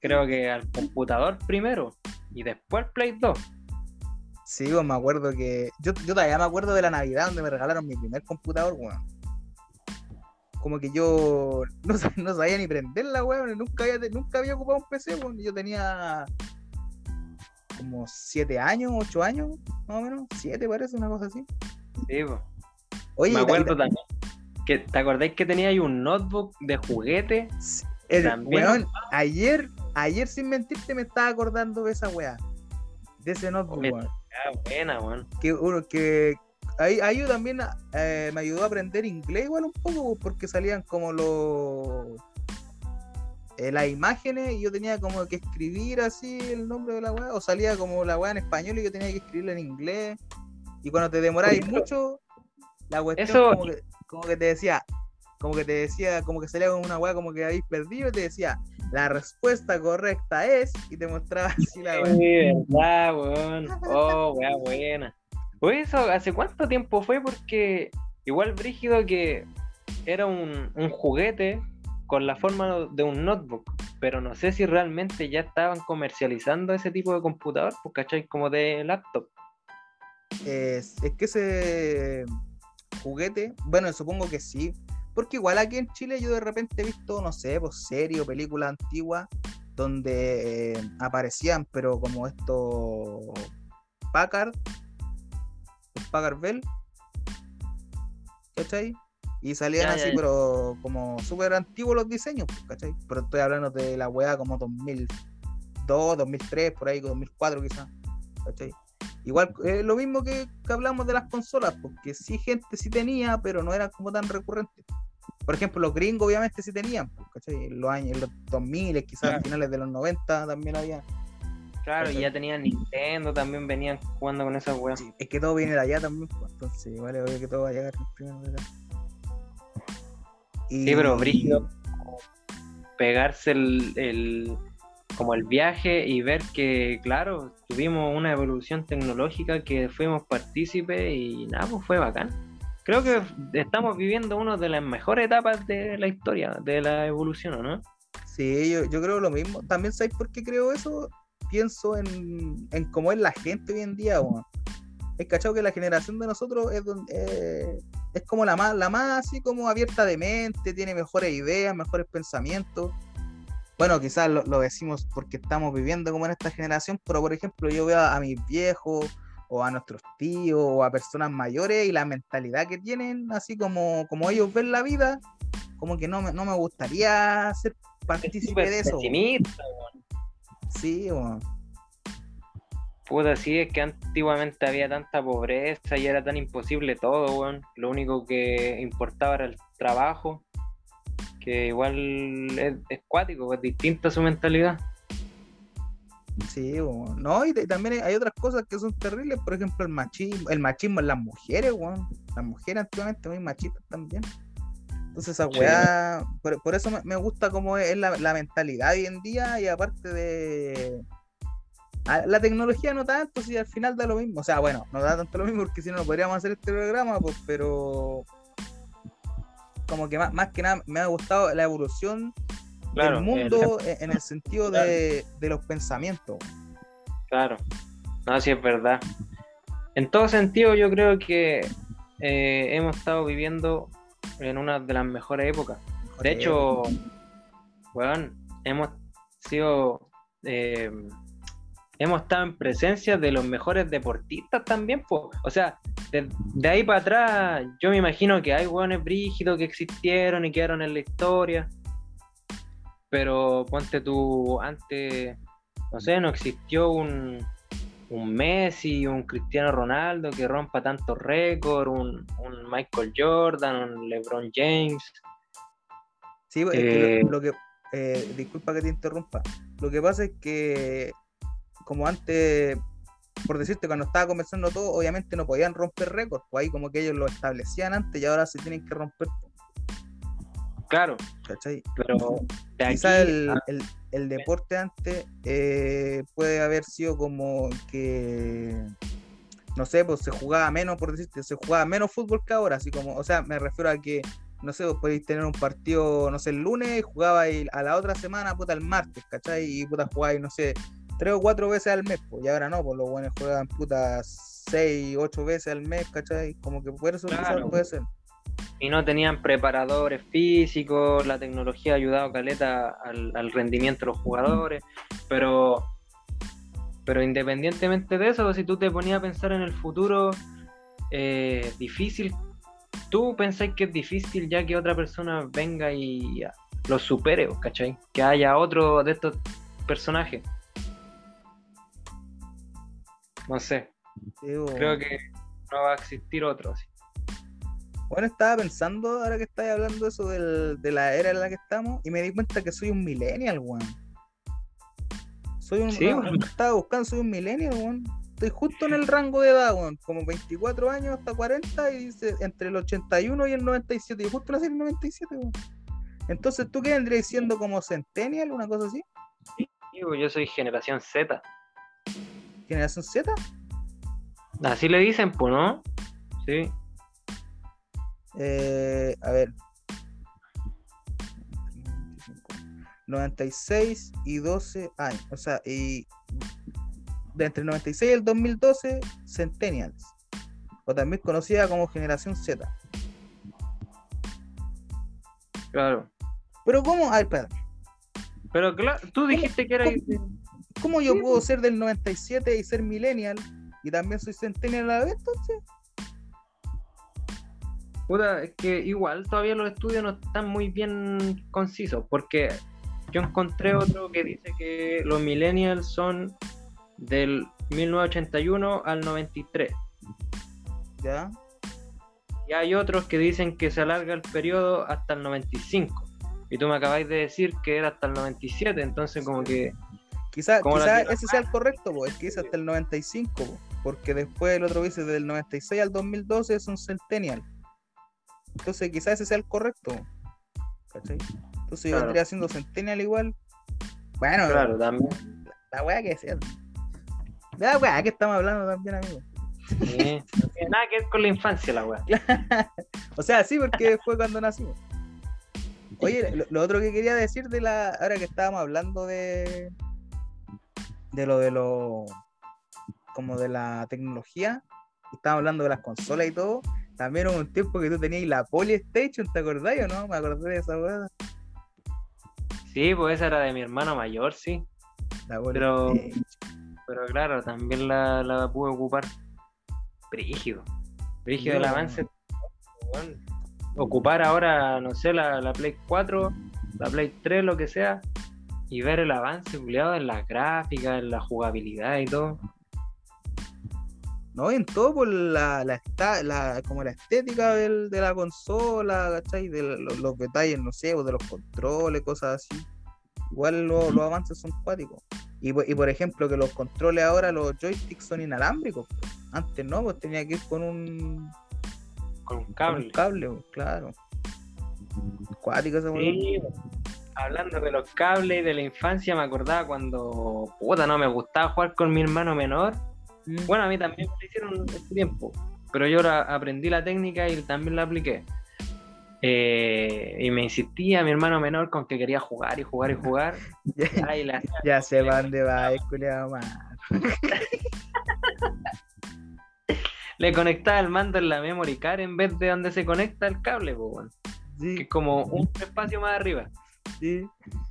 creo que al computador primero, y después al Play 2. Sí, pues me acuerdo que. Yo, yo todavía me acuerdo de la Navidad donde me regalaron mi primer computador, weón. Como que yo no, sabía ni prenderla, weón. Nunca había, nunca había ocupado un PC, weón. Yo tenía como 7 años, 8 años, más o menos. 7 parece, una cosa así. Sí. Oye, me acuerdo también. Que, ¿Te acordáis que tenía ahí un notebook de juguete? weón, ayer, ayer sin mentirte me estaba acordando de esa weá. De ese notebook, weón. Ah, buena, weón. Que, uno, que ahí, ahí también eh, me ayudó a aprender inglés igual un poco, porque salían como los eh, las imágenes y yo tenía como que escribir así el nombre de la weá, o salía como la weá en español y yo tenía que escribirla en inglés. Y cuando te demoráis mucho, la cuestión como, que, como que te decía, como que te decía, como que salía con una weá como que habéis perdido y te decía, la respuesta correcta es, y te mostraba así la weá. Sí, verdad, weón. Oh, weá, buena. Eso, ¿hace cuánto tiempo fue? Porque igual Brígido que era un, juguete con la forma de un notebook, pero no sé si realmente ya estaban comercializando ese tipo de computador, pues, ¿cachai? Como de laptop. Es, es que ese juguete, bueno, supongo que sí, porque igual aquí en Chile yo de repente he visto, no sé, pues series o películas antiguas donde eh, aparecían, pero como estos Packard, Packard Bell, ¿cachai? Y salían así, pero como súper antiguos los diseños, ¿cachai? Pero estoy hablando de la weá como 2002, 2003, por ahí, 2004 quizás, ¿cachai? Igual es lo mismo que, que, hablamos de las consolas, porque sí gente sí tenía, pero no era como tan recurrente. Por ejemplo, los gringos obviamente sí tenían, ¿cachai? En los años, en los 2000, quizás a finales de los 90 también había. Claro, y ya tenían Nintendo, también venían jugando con esas weas. es que todo viene de allá también, pues, entonces vale, obvio que todo va a llegar primero de Sí, pero brígido pegarse el, el, como el viaje y ver que, claro, tuvimos una evolución tecnológica que fuimos partícipes y nada, pues fue bacán creo que estamos viviendo una de las mejores etapas de la historia, de la evolución, ¿no? Sí, yo, yo creo lo mismo. También, ¿sabes por qué creo eso? Pienso en, en cómo es la gente hoy en día, weón. Es cachado que la generación de nosotros es, donde, es como la más, la más así como abierta de mente, tiene mejores ideas, mejores pensamientos. Bueno, quizás lo, lo decimos porque estamos viviendo como en esta generación, pero por ejemplo yo veo a mis viejos, o a nuestros tíos o a personas mayores y la mentalidad que tienen, así como, como ellos ven la vida, como que no me, no me gustaría ser partícipe de eso. Sí, bueno. Puta, sí, es que antiguamente había tanta pobreza y era tan imposible todo, weón. Lo único que importaba era el trabajo, que igual es, es cuático, es distinta su mentalidad. Sí, no, y, también hay otras cosas que son terribles, por ejemplo, el machismo, el machismo en las mujeres, weón. Las mujeres antiguamente muy machistas también. Entonces esa weá, por, eso me, gusta cómo es la, mentalidad hoy en día y aparte de... la tecnología no tanto, si al final da lo mismo. O sea, bueno, no da tanto lo mismo porque si no, no podríamos hacer este programa, pues, pero como que más, más que nada me ha gustado la evolución el mundo en el sentido de, los pensamientos. Claro, no, sí es verdad. En todo sentido, yo creo que eh, hemos estado viviendo en una de las mejores épocas De hecho, weón, hemos sido. eh, hemos estado en presencia de los mejores deportistas también, po. O sea, de, de ahí para atrás, yo me imagino que hay weones brígidos que existieron y quedaron en la historia. Pero ponte tú, antes, no sé, no existió un, un Messi, un Cristiano Ronaldo que rompa tantos récords, un, un Michael Jordan, un LeBron James. Sí, es que Eh, lo, lo que. eh, disculpa que te interrumpa. Lo que pasa es que, como antes, por decirte, cuando estaba comenzando todo, obviamente no podían romper récords. Pues ahí, como que ellos lo establecían antes y ahora se tienen que romper. Claro, ¿Cachai? pero de aquí Quizá el, a- el- el deporte antes eh, puede haber sido como que, no sé, pues se jugaba menos, por decirte, se jugaba menos fútbol que ahora, así como, o sea, me refiero a que, no sé, vos podéis tener un partido, no sé, el lunes y jugabais a la otra semana, puta, el martes, ¿cachai? Y puta, jugáis, no sé, tres o cuatro veces al mes, pues, y ahora no, pues los buenos juegan, puta, seis, ocho veces al mes, ¿cachai? Como que por eso Claro. puede ser. Y no tenían preparadores físicos, la tecnología ha ayudado caleta al, al rendimiento de los jugadores, pero pero independientemente de eso, si tú te ponías a pensar en el futuro, eh, difícil, tú pensáis que es difícil ya que otra persona venga y lo supere, ¿cachai? Que haya otro de estos personajes. No sé, creo que no va a existir otro. así. Bueno, estaba pensando, ahora que estáis hablando eso del- de la era en la que estamos, y me di cuenta que soy un millennial, weón. Soy un. Sí, no. Estaba buscando, soy un millennial, weón. Estoy justo en el rango de edad, weón. Como 24 años hasta 40, y dice entre el 81 y el 97. Y justo nací en el 97, weón. Entonces, ¿tú qué vendrías siendo como Centennial, una cosa así? Digo, yo soy generación Z. ¿Generación Z? Así le dicen, pues, ¿no? Sí. Eh, a ver. 96 y 12 años. O sea, y de entre el 96 y el 2012, Centennials. O también conocida como Generación Z. Claro. Pero ¿cómo? A ver, espera. Pero claro, tú dijiste que era. ¿Cómo yo puedo ser del 97 y ser Millennial? Y también soy Centennial a la vez, entonces. Puta, es que igual todavía los estudios no están muy bien concisos, porque yo encontré otro que dice que los millennials son del 1981 al 93. ¿Ya? Y hay otros que dicen que se alarga el periodo hasta el 95. Y tú me acabáis de decir que era hasta el 97, entonces como que... Quizá, Como la quizá ese sea el correcto, po, es que dice hasta el 95, po, porque después el otro dice del 96 al 2012 es un centennial. Entonces quizá ese sea el correcto. ¿Cachai? Entonces yo vendría siendo centennial igual. Bueno, Claro, también. la weá que sea. La weá que estamos hablando también, amigo. sí. No tiene nada que ver con la infancia la weá. O sea, sí, porque fue cuando nacimos. Oye, lo, lo otro que quería decir de la. Ahora que estábamos hablando de. De lo de lo. Como de la tecnología. Estábamos hablando de las consolas y todo. También hubo un tiempo que tú tenías la Polystation, ¿te acordás o no? Me acordé de esa weá. Sí, pues esa era de mi hermano mayor, sí. La Pero-. Pero claro, también la, la pude ocupar. Brígido. Brígido el Yo- avance. Ocupar ahora, no sé, la, la Play 4, la Play 3, lo que sea, y ver el avance culiado en las gráficas, en la jugabilidad y todo. No, en todo por la, la, esta- la- como la estética del- de la consola, ¿cachai? De los, los detalles, no sé, o de los controles, cosas así. Igual lo- los avances son cuáticos. Y, por- y por ejemplo, que los controles ahora, los joysticks son inalámbricos. pues. Antes no, pues tenía que ir con un Con un con un cable. cable, pues, claro. Cuático esa weá. Sí, hablando de los cables y de la infancia, me acordaba cuando, puta, no me gustaba jugar con mi hermano menor. Mm. Bueno, a mí también me lo hicieron este tiempo, pero yo la- aprendí la técnica y también la apliqué. Eh, y me insistía mi hermano menor con que quería jugar y jugar y jugar. ya, Ay, la- ya sé para dónde va, es culiado más. le conectaba el mando en la memory card en vez de donde se conecta el cable, pues, weón. que es como un espacio más arriba. Sí.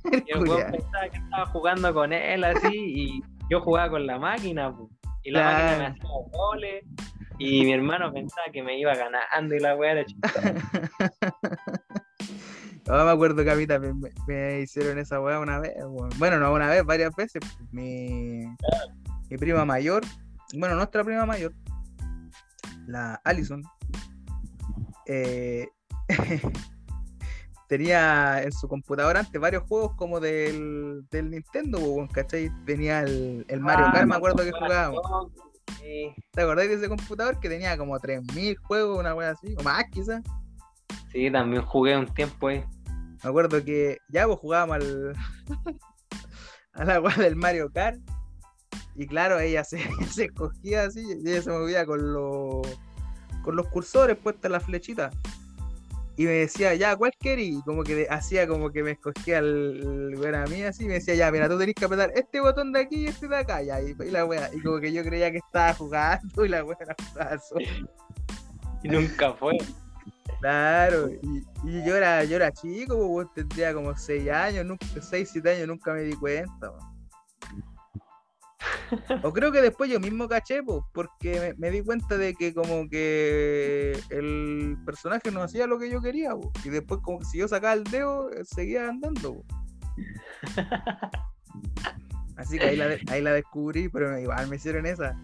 Y el pensaba que estaba jugando con él así y yo jugaba con la máquina po, y la Claro. máquina me hacía goles y mi hermano pensaba que me iba ganando y la weá era chistosa. No me acuerdo que a mí también me, me hicieron esa weá una vez. Bueno, no una vez, varias veces. Mi, mi prima mayor, bueno, nuestra prima mayor, la Allison, eh, tenía en su computadora antes varios juegos como del, del Nintendo, ¿cachai? Tenía el, el Mario Ah, Kart, me acuerdo que jugábamos. Sí, ¿Te acordás de ese computador que tenía como 3000 juegos, una wea así? O más quizás. sí, también jugué un tiempo ahí. Me acuerdo que ya pues jugábamos al a la del Mario Kart. Y claro, ella se, se escogía así, y ella se movía con los con los cursores puestas en la flechita. Y me decía, ya, ¿cuál querés? Y como que hacía como que me escogía el, el weón a mí así, y me decía, ya, mira, tú tenés que apretar este botón de aquí y este de acá, ya, y, y la wea. Y como que yo creía que estaba jugando y la wea la jugaba. Y nunca fue. Claro, y, y yo era, yo era chico, pues, tendría como 6 años, nunca, 6, 7 años, nunca me di cuenta. weón. O creo que después yo mismo caché, pues, porque me, me di cuenta de que como que el personaje no hacía lo que yo quería, y después como que si yo sacaba el dedo, eh, seguía andando. Así que ahí la, de- ahí la descubrí, pero igual me hicieron esa.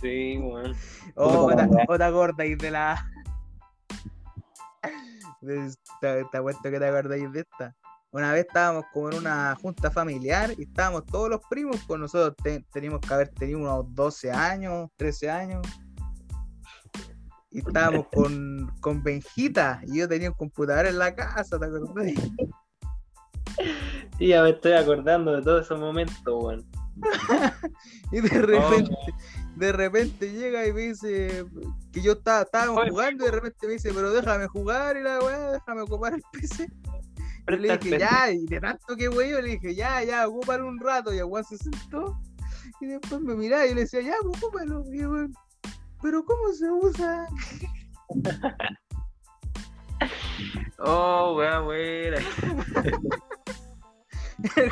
Sí, weón. Oh, otra, otra corta y de la. de esta, esta cuento que te acordáis de esta. Una vez estábamos como en una junta familiar y estábamos todos los primos, pues nosotros te- teníamos que haber tenido unos 12 años, 13 años. Y estábamos con, con Benjita y yo tenía un computador en la casa, ¿te acordás? Sí, ya me estoy acordando de todos esos momentos, weón. Y de repente, de repente llega y me dice que yo estaba, estábamos jugando y de repente me dice, pero déjame jugar y la weá, déjame ocupar el PC. Yo le dije, ya, y de tanto que wey, yo le dije, ya, ya, ocúpalo un rato, y weón se sentó, y después me miraba y yo le decía, ya, pues, ocúpalo, y weón, pero ¿cómo se usa? Oh, weón.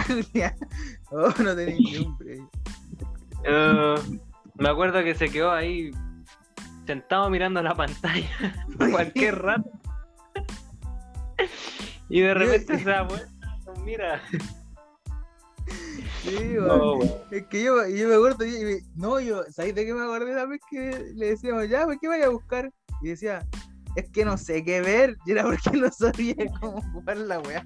Julián, oh, no tenía ni. Eh, me acuerdo que se quedó ahí sentado mirando la pantalla cualquier rato. Y de repente se da vuelta, mira. Sí, no, es que yo, yo me acuerdo, yo, no, yo, sabes de qué me acordé la vez que le decíamos, ya, ¿por qué vaya a buscar? Y decía, es que no sé qué ver, y era porque no sabía cómo jugar la weá.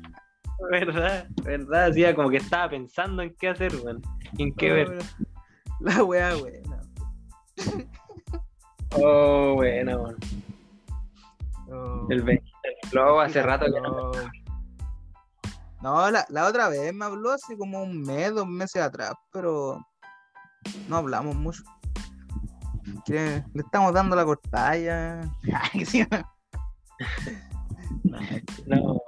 Verdad, verdad, hacía como que estaba pensando en qué hacer, weón, en qué ver. La weá, weón. Oh, bueno, weón. El 20. No, hace rato que no. No, la, la, otra vez me habló hace como un mes, dos meses atrás, pero no hablamos mucho. ¿Qué? Le estamos dando la cortalla. no.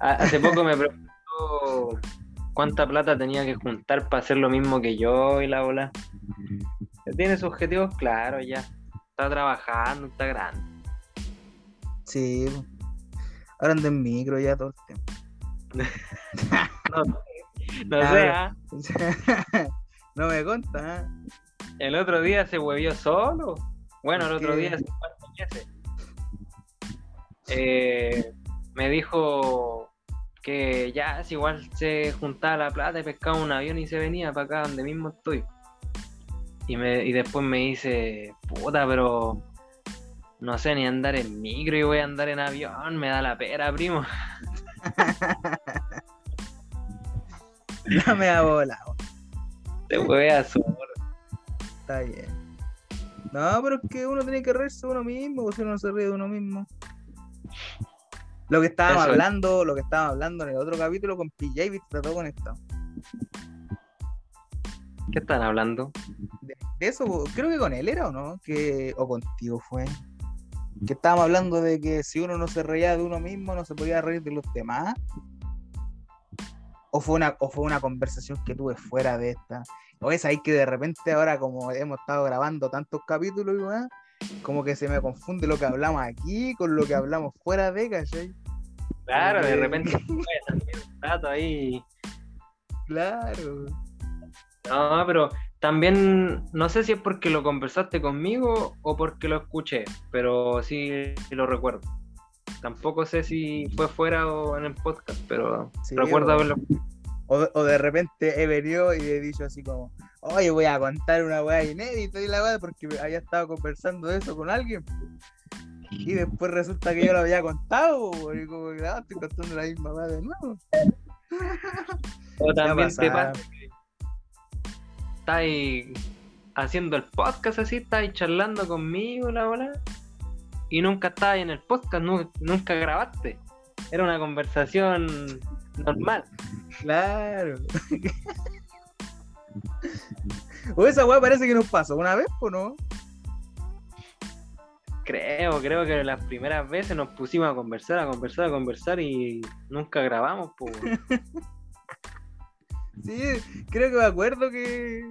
Hace poco me preguntó cuánta plata tenía que juntar para hacer lo mismo que yo y la bola. Tiene sus objetivos claros ya. Está trabajando, está grande. Sí. Ahora ando en micro ya todo el tiempo. No, no A sé, ver. ¿ah? no me conta, ¿eh? El otro día se huevió solo. Bueno, el ¿Por otro día hace meses. Eh, me dijo que ya, si igual se juntaba la plata y pescaba un avión y se venía para acá donde mismo estoy. Y, me, y después me dice, puta, pero no sé ni andar en micro y voy a andar en avión, me da la pera, primo. No me ha volado. Te huevea solo. Está bien. No, pero es que uno tiene que reírse de uno mismo, pues si uno no se ríe de uno mismo. Lo que estábamos Eso hablando, lo que estábamos hablando en el otro capítulo con PJ, viste, está todo conectado. ¿Qué están hablando? De, de eso, creo que con él era o no, que, o contigo fue. Que estábamos hablando de que si uno no se reía de uno mismo, no se podía reír de los demás. O fue una, o fue una conversación que tuve fuera de esta. O es ahí que de repente ahora, como hemos estado grabando tantos capítulos y weá, como que se me confunde lo que hablamos aquí con lo que hablamos fuera de, ¿cachai? Claro, de repente un dato ahí. Claro. No, pero también no sé si es porque lo conversaste conmigo o porque lo escuché, pero sí lo recuerdo. Tampoco sé si fue fuera o en el podcast, pero Sí, recuerdo o- haberlo. O, o de repente he venido y he dicho así como, oye, voy a contar una weá inédita y la weá porque había estado conversando de eso con alguien. Y después resulta que yo lo había contado, y como que ah, estoy contando la misma weá de nuevo. O también te pasado. pasa que estáis haciendo el podcast así, estáis charlando conmigo, la bola, y nunca estabas en el podcast, nu- nunca grabaste. Era una conversación normal. Claro. o esa weá parece que nos pasó una vez, ¿o no? Creo, creo que las primeras veces nos pusimos a conversar, a conversar, a conversar y nunca grabamos, pues. Sí, creo que me acuerdo que,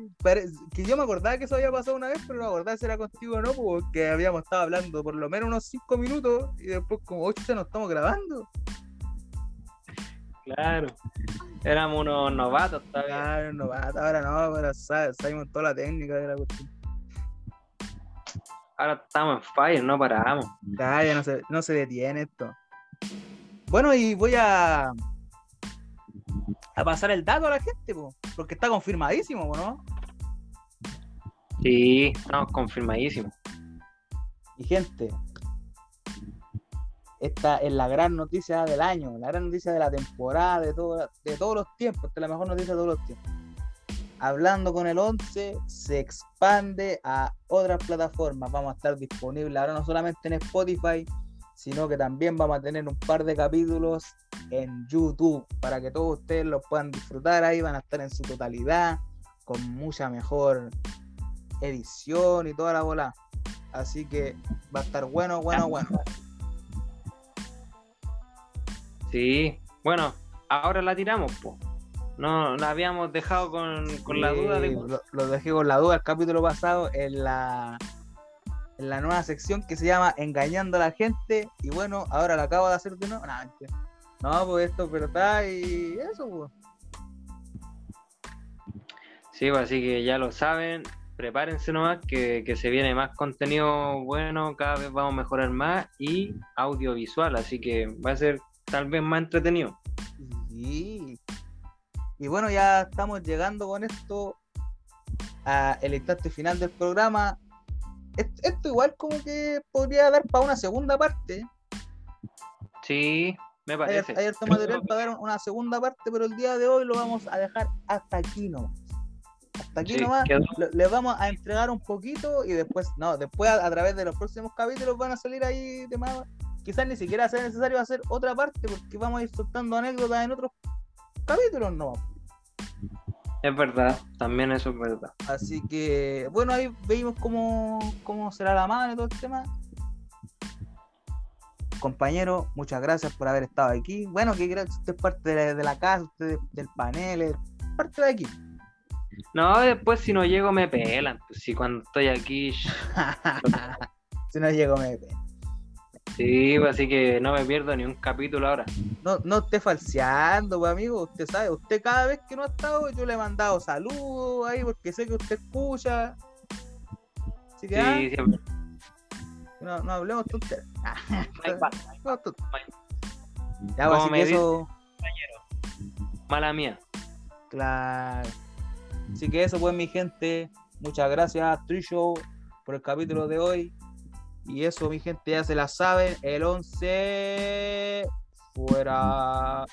que yo me acordaba que eso había pasado una vez, pero no me acordaba si era contigo o no, porque habíamos estado hablando por lo menos unos 5 minutos y después como 8 ya nos estamos grabando. Claro. Éramos unos novatos todavía. Claro, no, ahora no, ahora sa- sabemos toda la técnica de la cuestión. Ahora estamos en fire, no paramos. Ya, ya no se, no se detiene esto. Bueno, y voy a, a pasar el dato a la gente, po, porque está confirmadísimo, po, ¿no? Sí, estamos confirmadísimos. Y gente, esta es la gran noticia del año, la gran noticia de la temporada, de, todo, de todos los tiempos, esta es la mejor noticia de todos los tiempos. Hablando con el 11, se expande a otras plataformas. Vamos a estar disponibles ahora no solamente en Spotify, sino que también vamos a tener un par de capítulos en YouTube para que todos ustedes los puedan disfrutar. Ahí van a estar en su totalidad, con mucha mejor edición y toda la bola. Así que va a estar bueno, bueno, bueno. Sí, bueno, ahora la tiramos, po. No, la habíamos dejado con, con la duda de. Lo, lo dejé con la duda el capítulo pasado en la, en la nueva sección que se llama Engañando a la gente. Y bueno, ahora lo acabo de hacer de nuevo. No, mentira. No, pues esto, pero está y eso, pues. Sí, pues, así que ya lo saben. Prepárense nomás que, que se viene más contenido bueno, cada vez vamos a mejorar más y audiovisual, así que va a ser tal vez más entretenido. Sí. Y bueno, ya estamos llegando con esto a el instante final del programa. Est- Esto igual como que podría dar para una segunda parte. Sí, me Hay, parece. hay harto material para dar una segunda parte, pero el día de hoy lo vamos a dejar hasta aquí nomás. Hasta aquí Sí, nomás. quedó- Les vamos a entregar un poquito y después, no, después a, a través de los próximos capítulos van a salir ahí temas. Quizás ni siquiera sea necesario hacer otra parte porque vamos a ir soltando anécdotas en otros capítulos, no. Es verdad, también eso es verdad. Así que, bueno, ahí veimos cómo, cómo será la mano y todo el tema. Compañero, muchas gracias por haber estado aquí. Bueno, que gracias, usted es parte de la, de la casa, usted del panel, es parte de aquí. No, después si no llego me pelan. Pues si cuando estoy aquí, si no llego, me pena. Sí, pues, así que no me pierdo ni un capítulo ahora. No, no esté falseando, pues, amigo. Usted sabe, usted cada vez que no ha estado, yo le he mandado saludos ahí porque sé que usted escucha. Así que, ah, Sí, siempre. no, no hablemos va. No. Ya, pues, así me que eso. Mala mía. Claro. Así que eso pues mi gente. Muchas gracias Trishow por el capítulo de hoy. Y eso mi gente ya se la saben. El 11 fuera.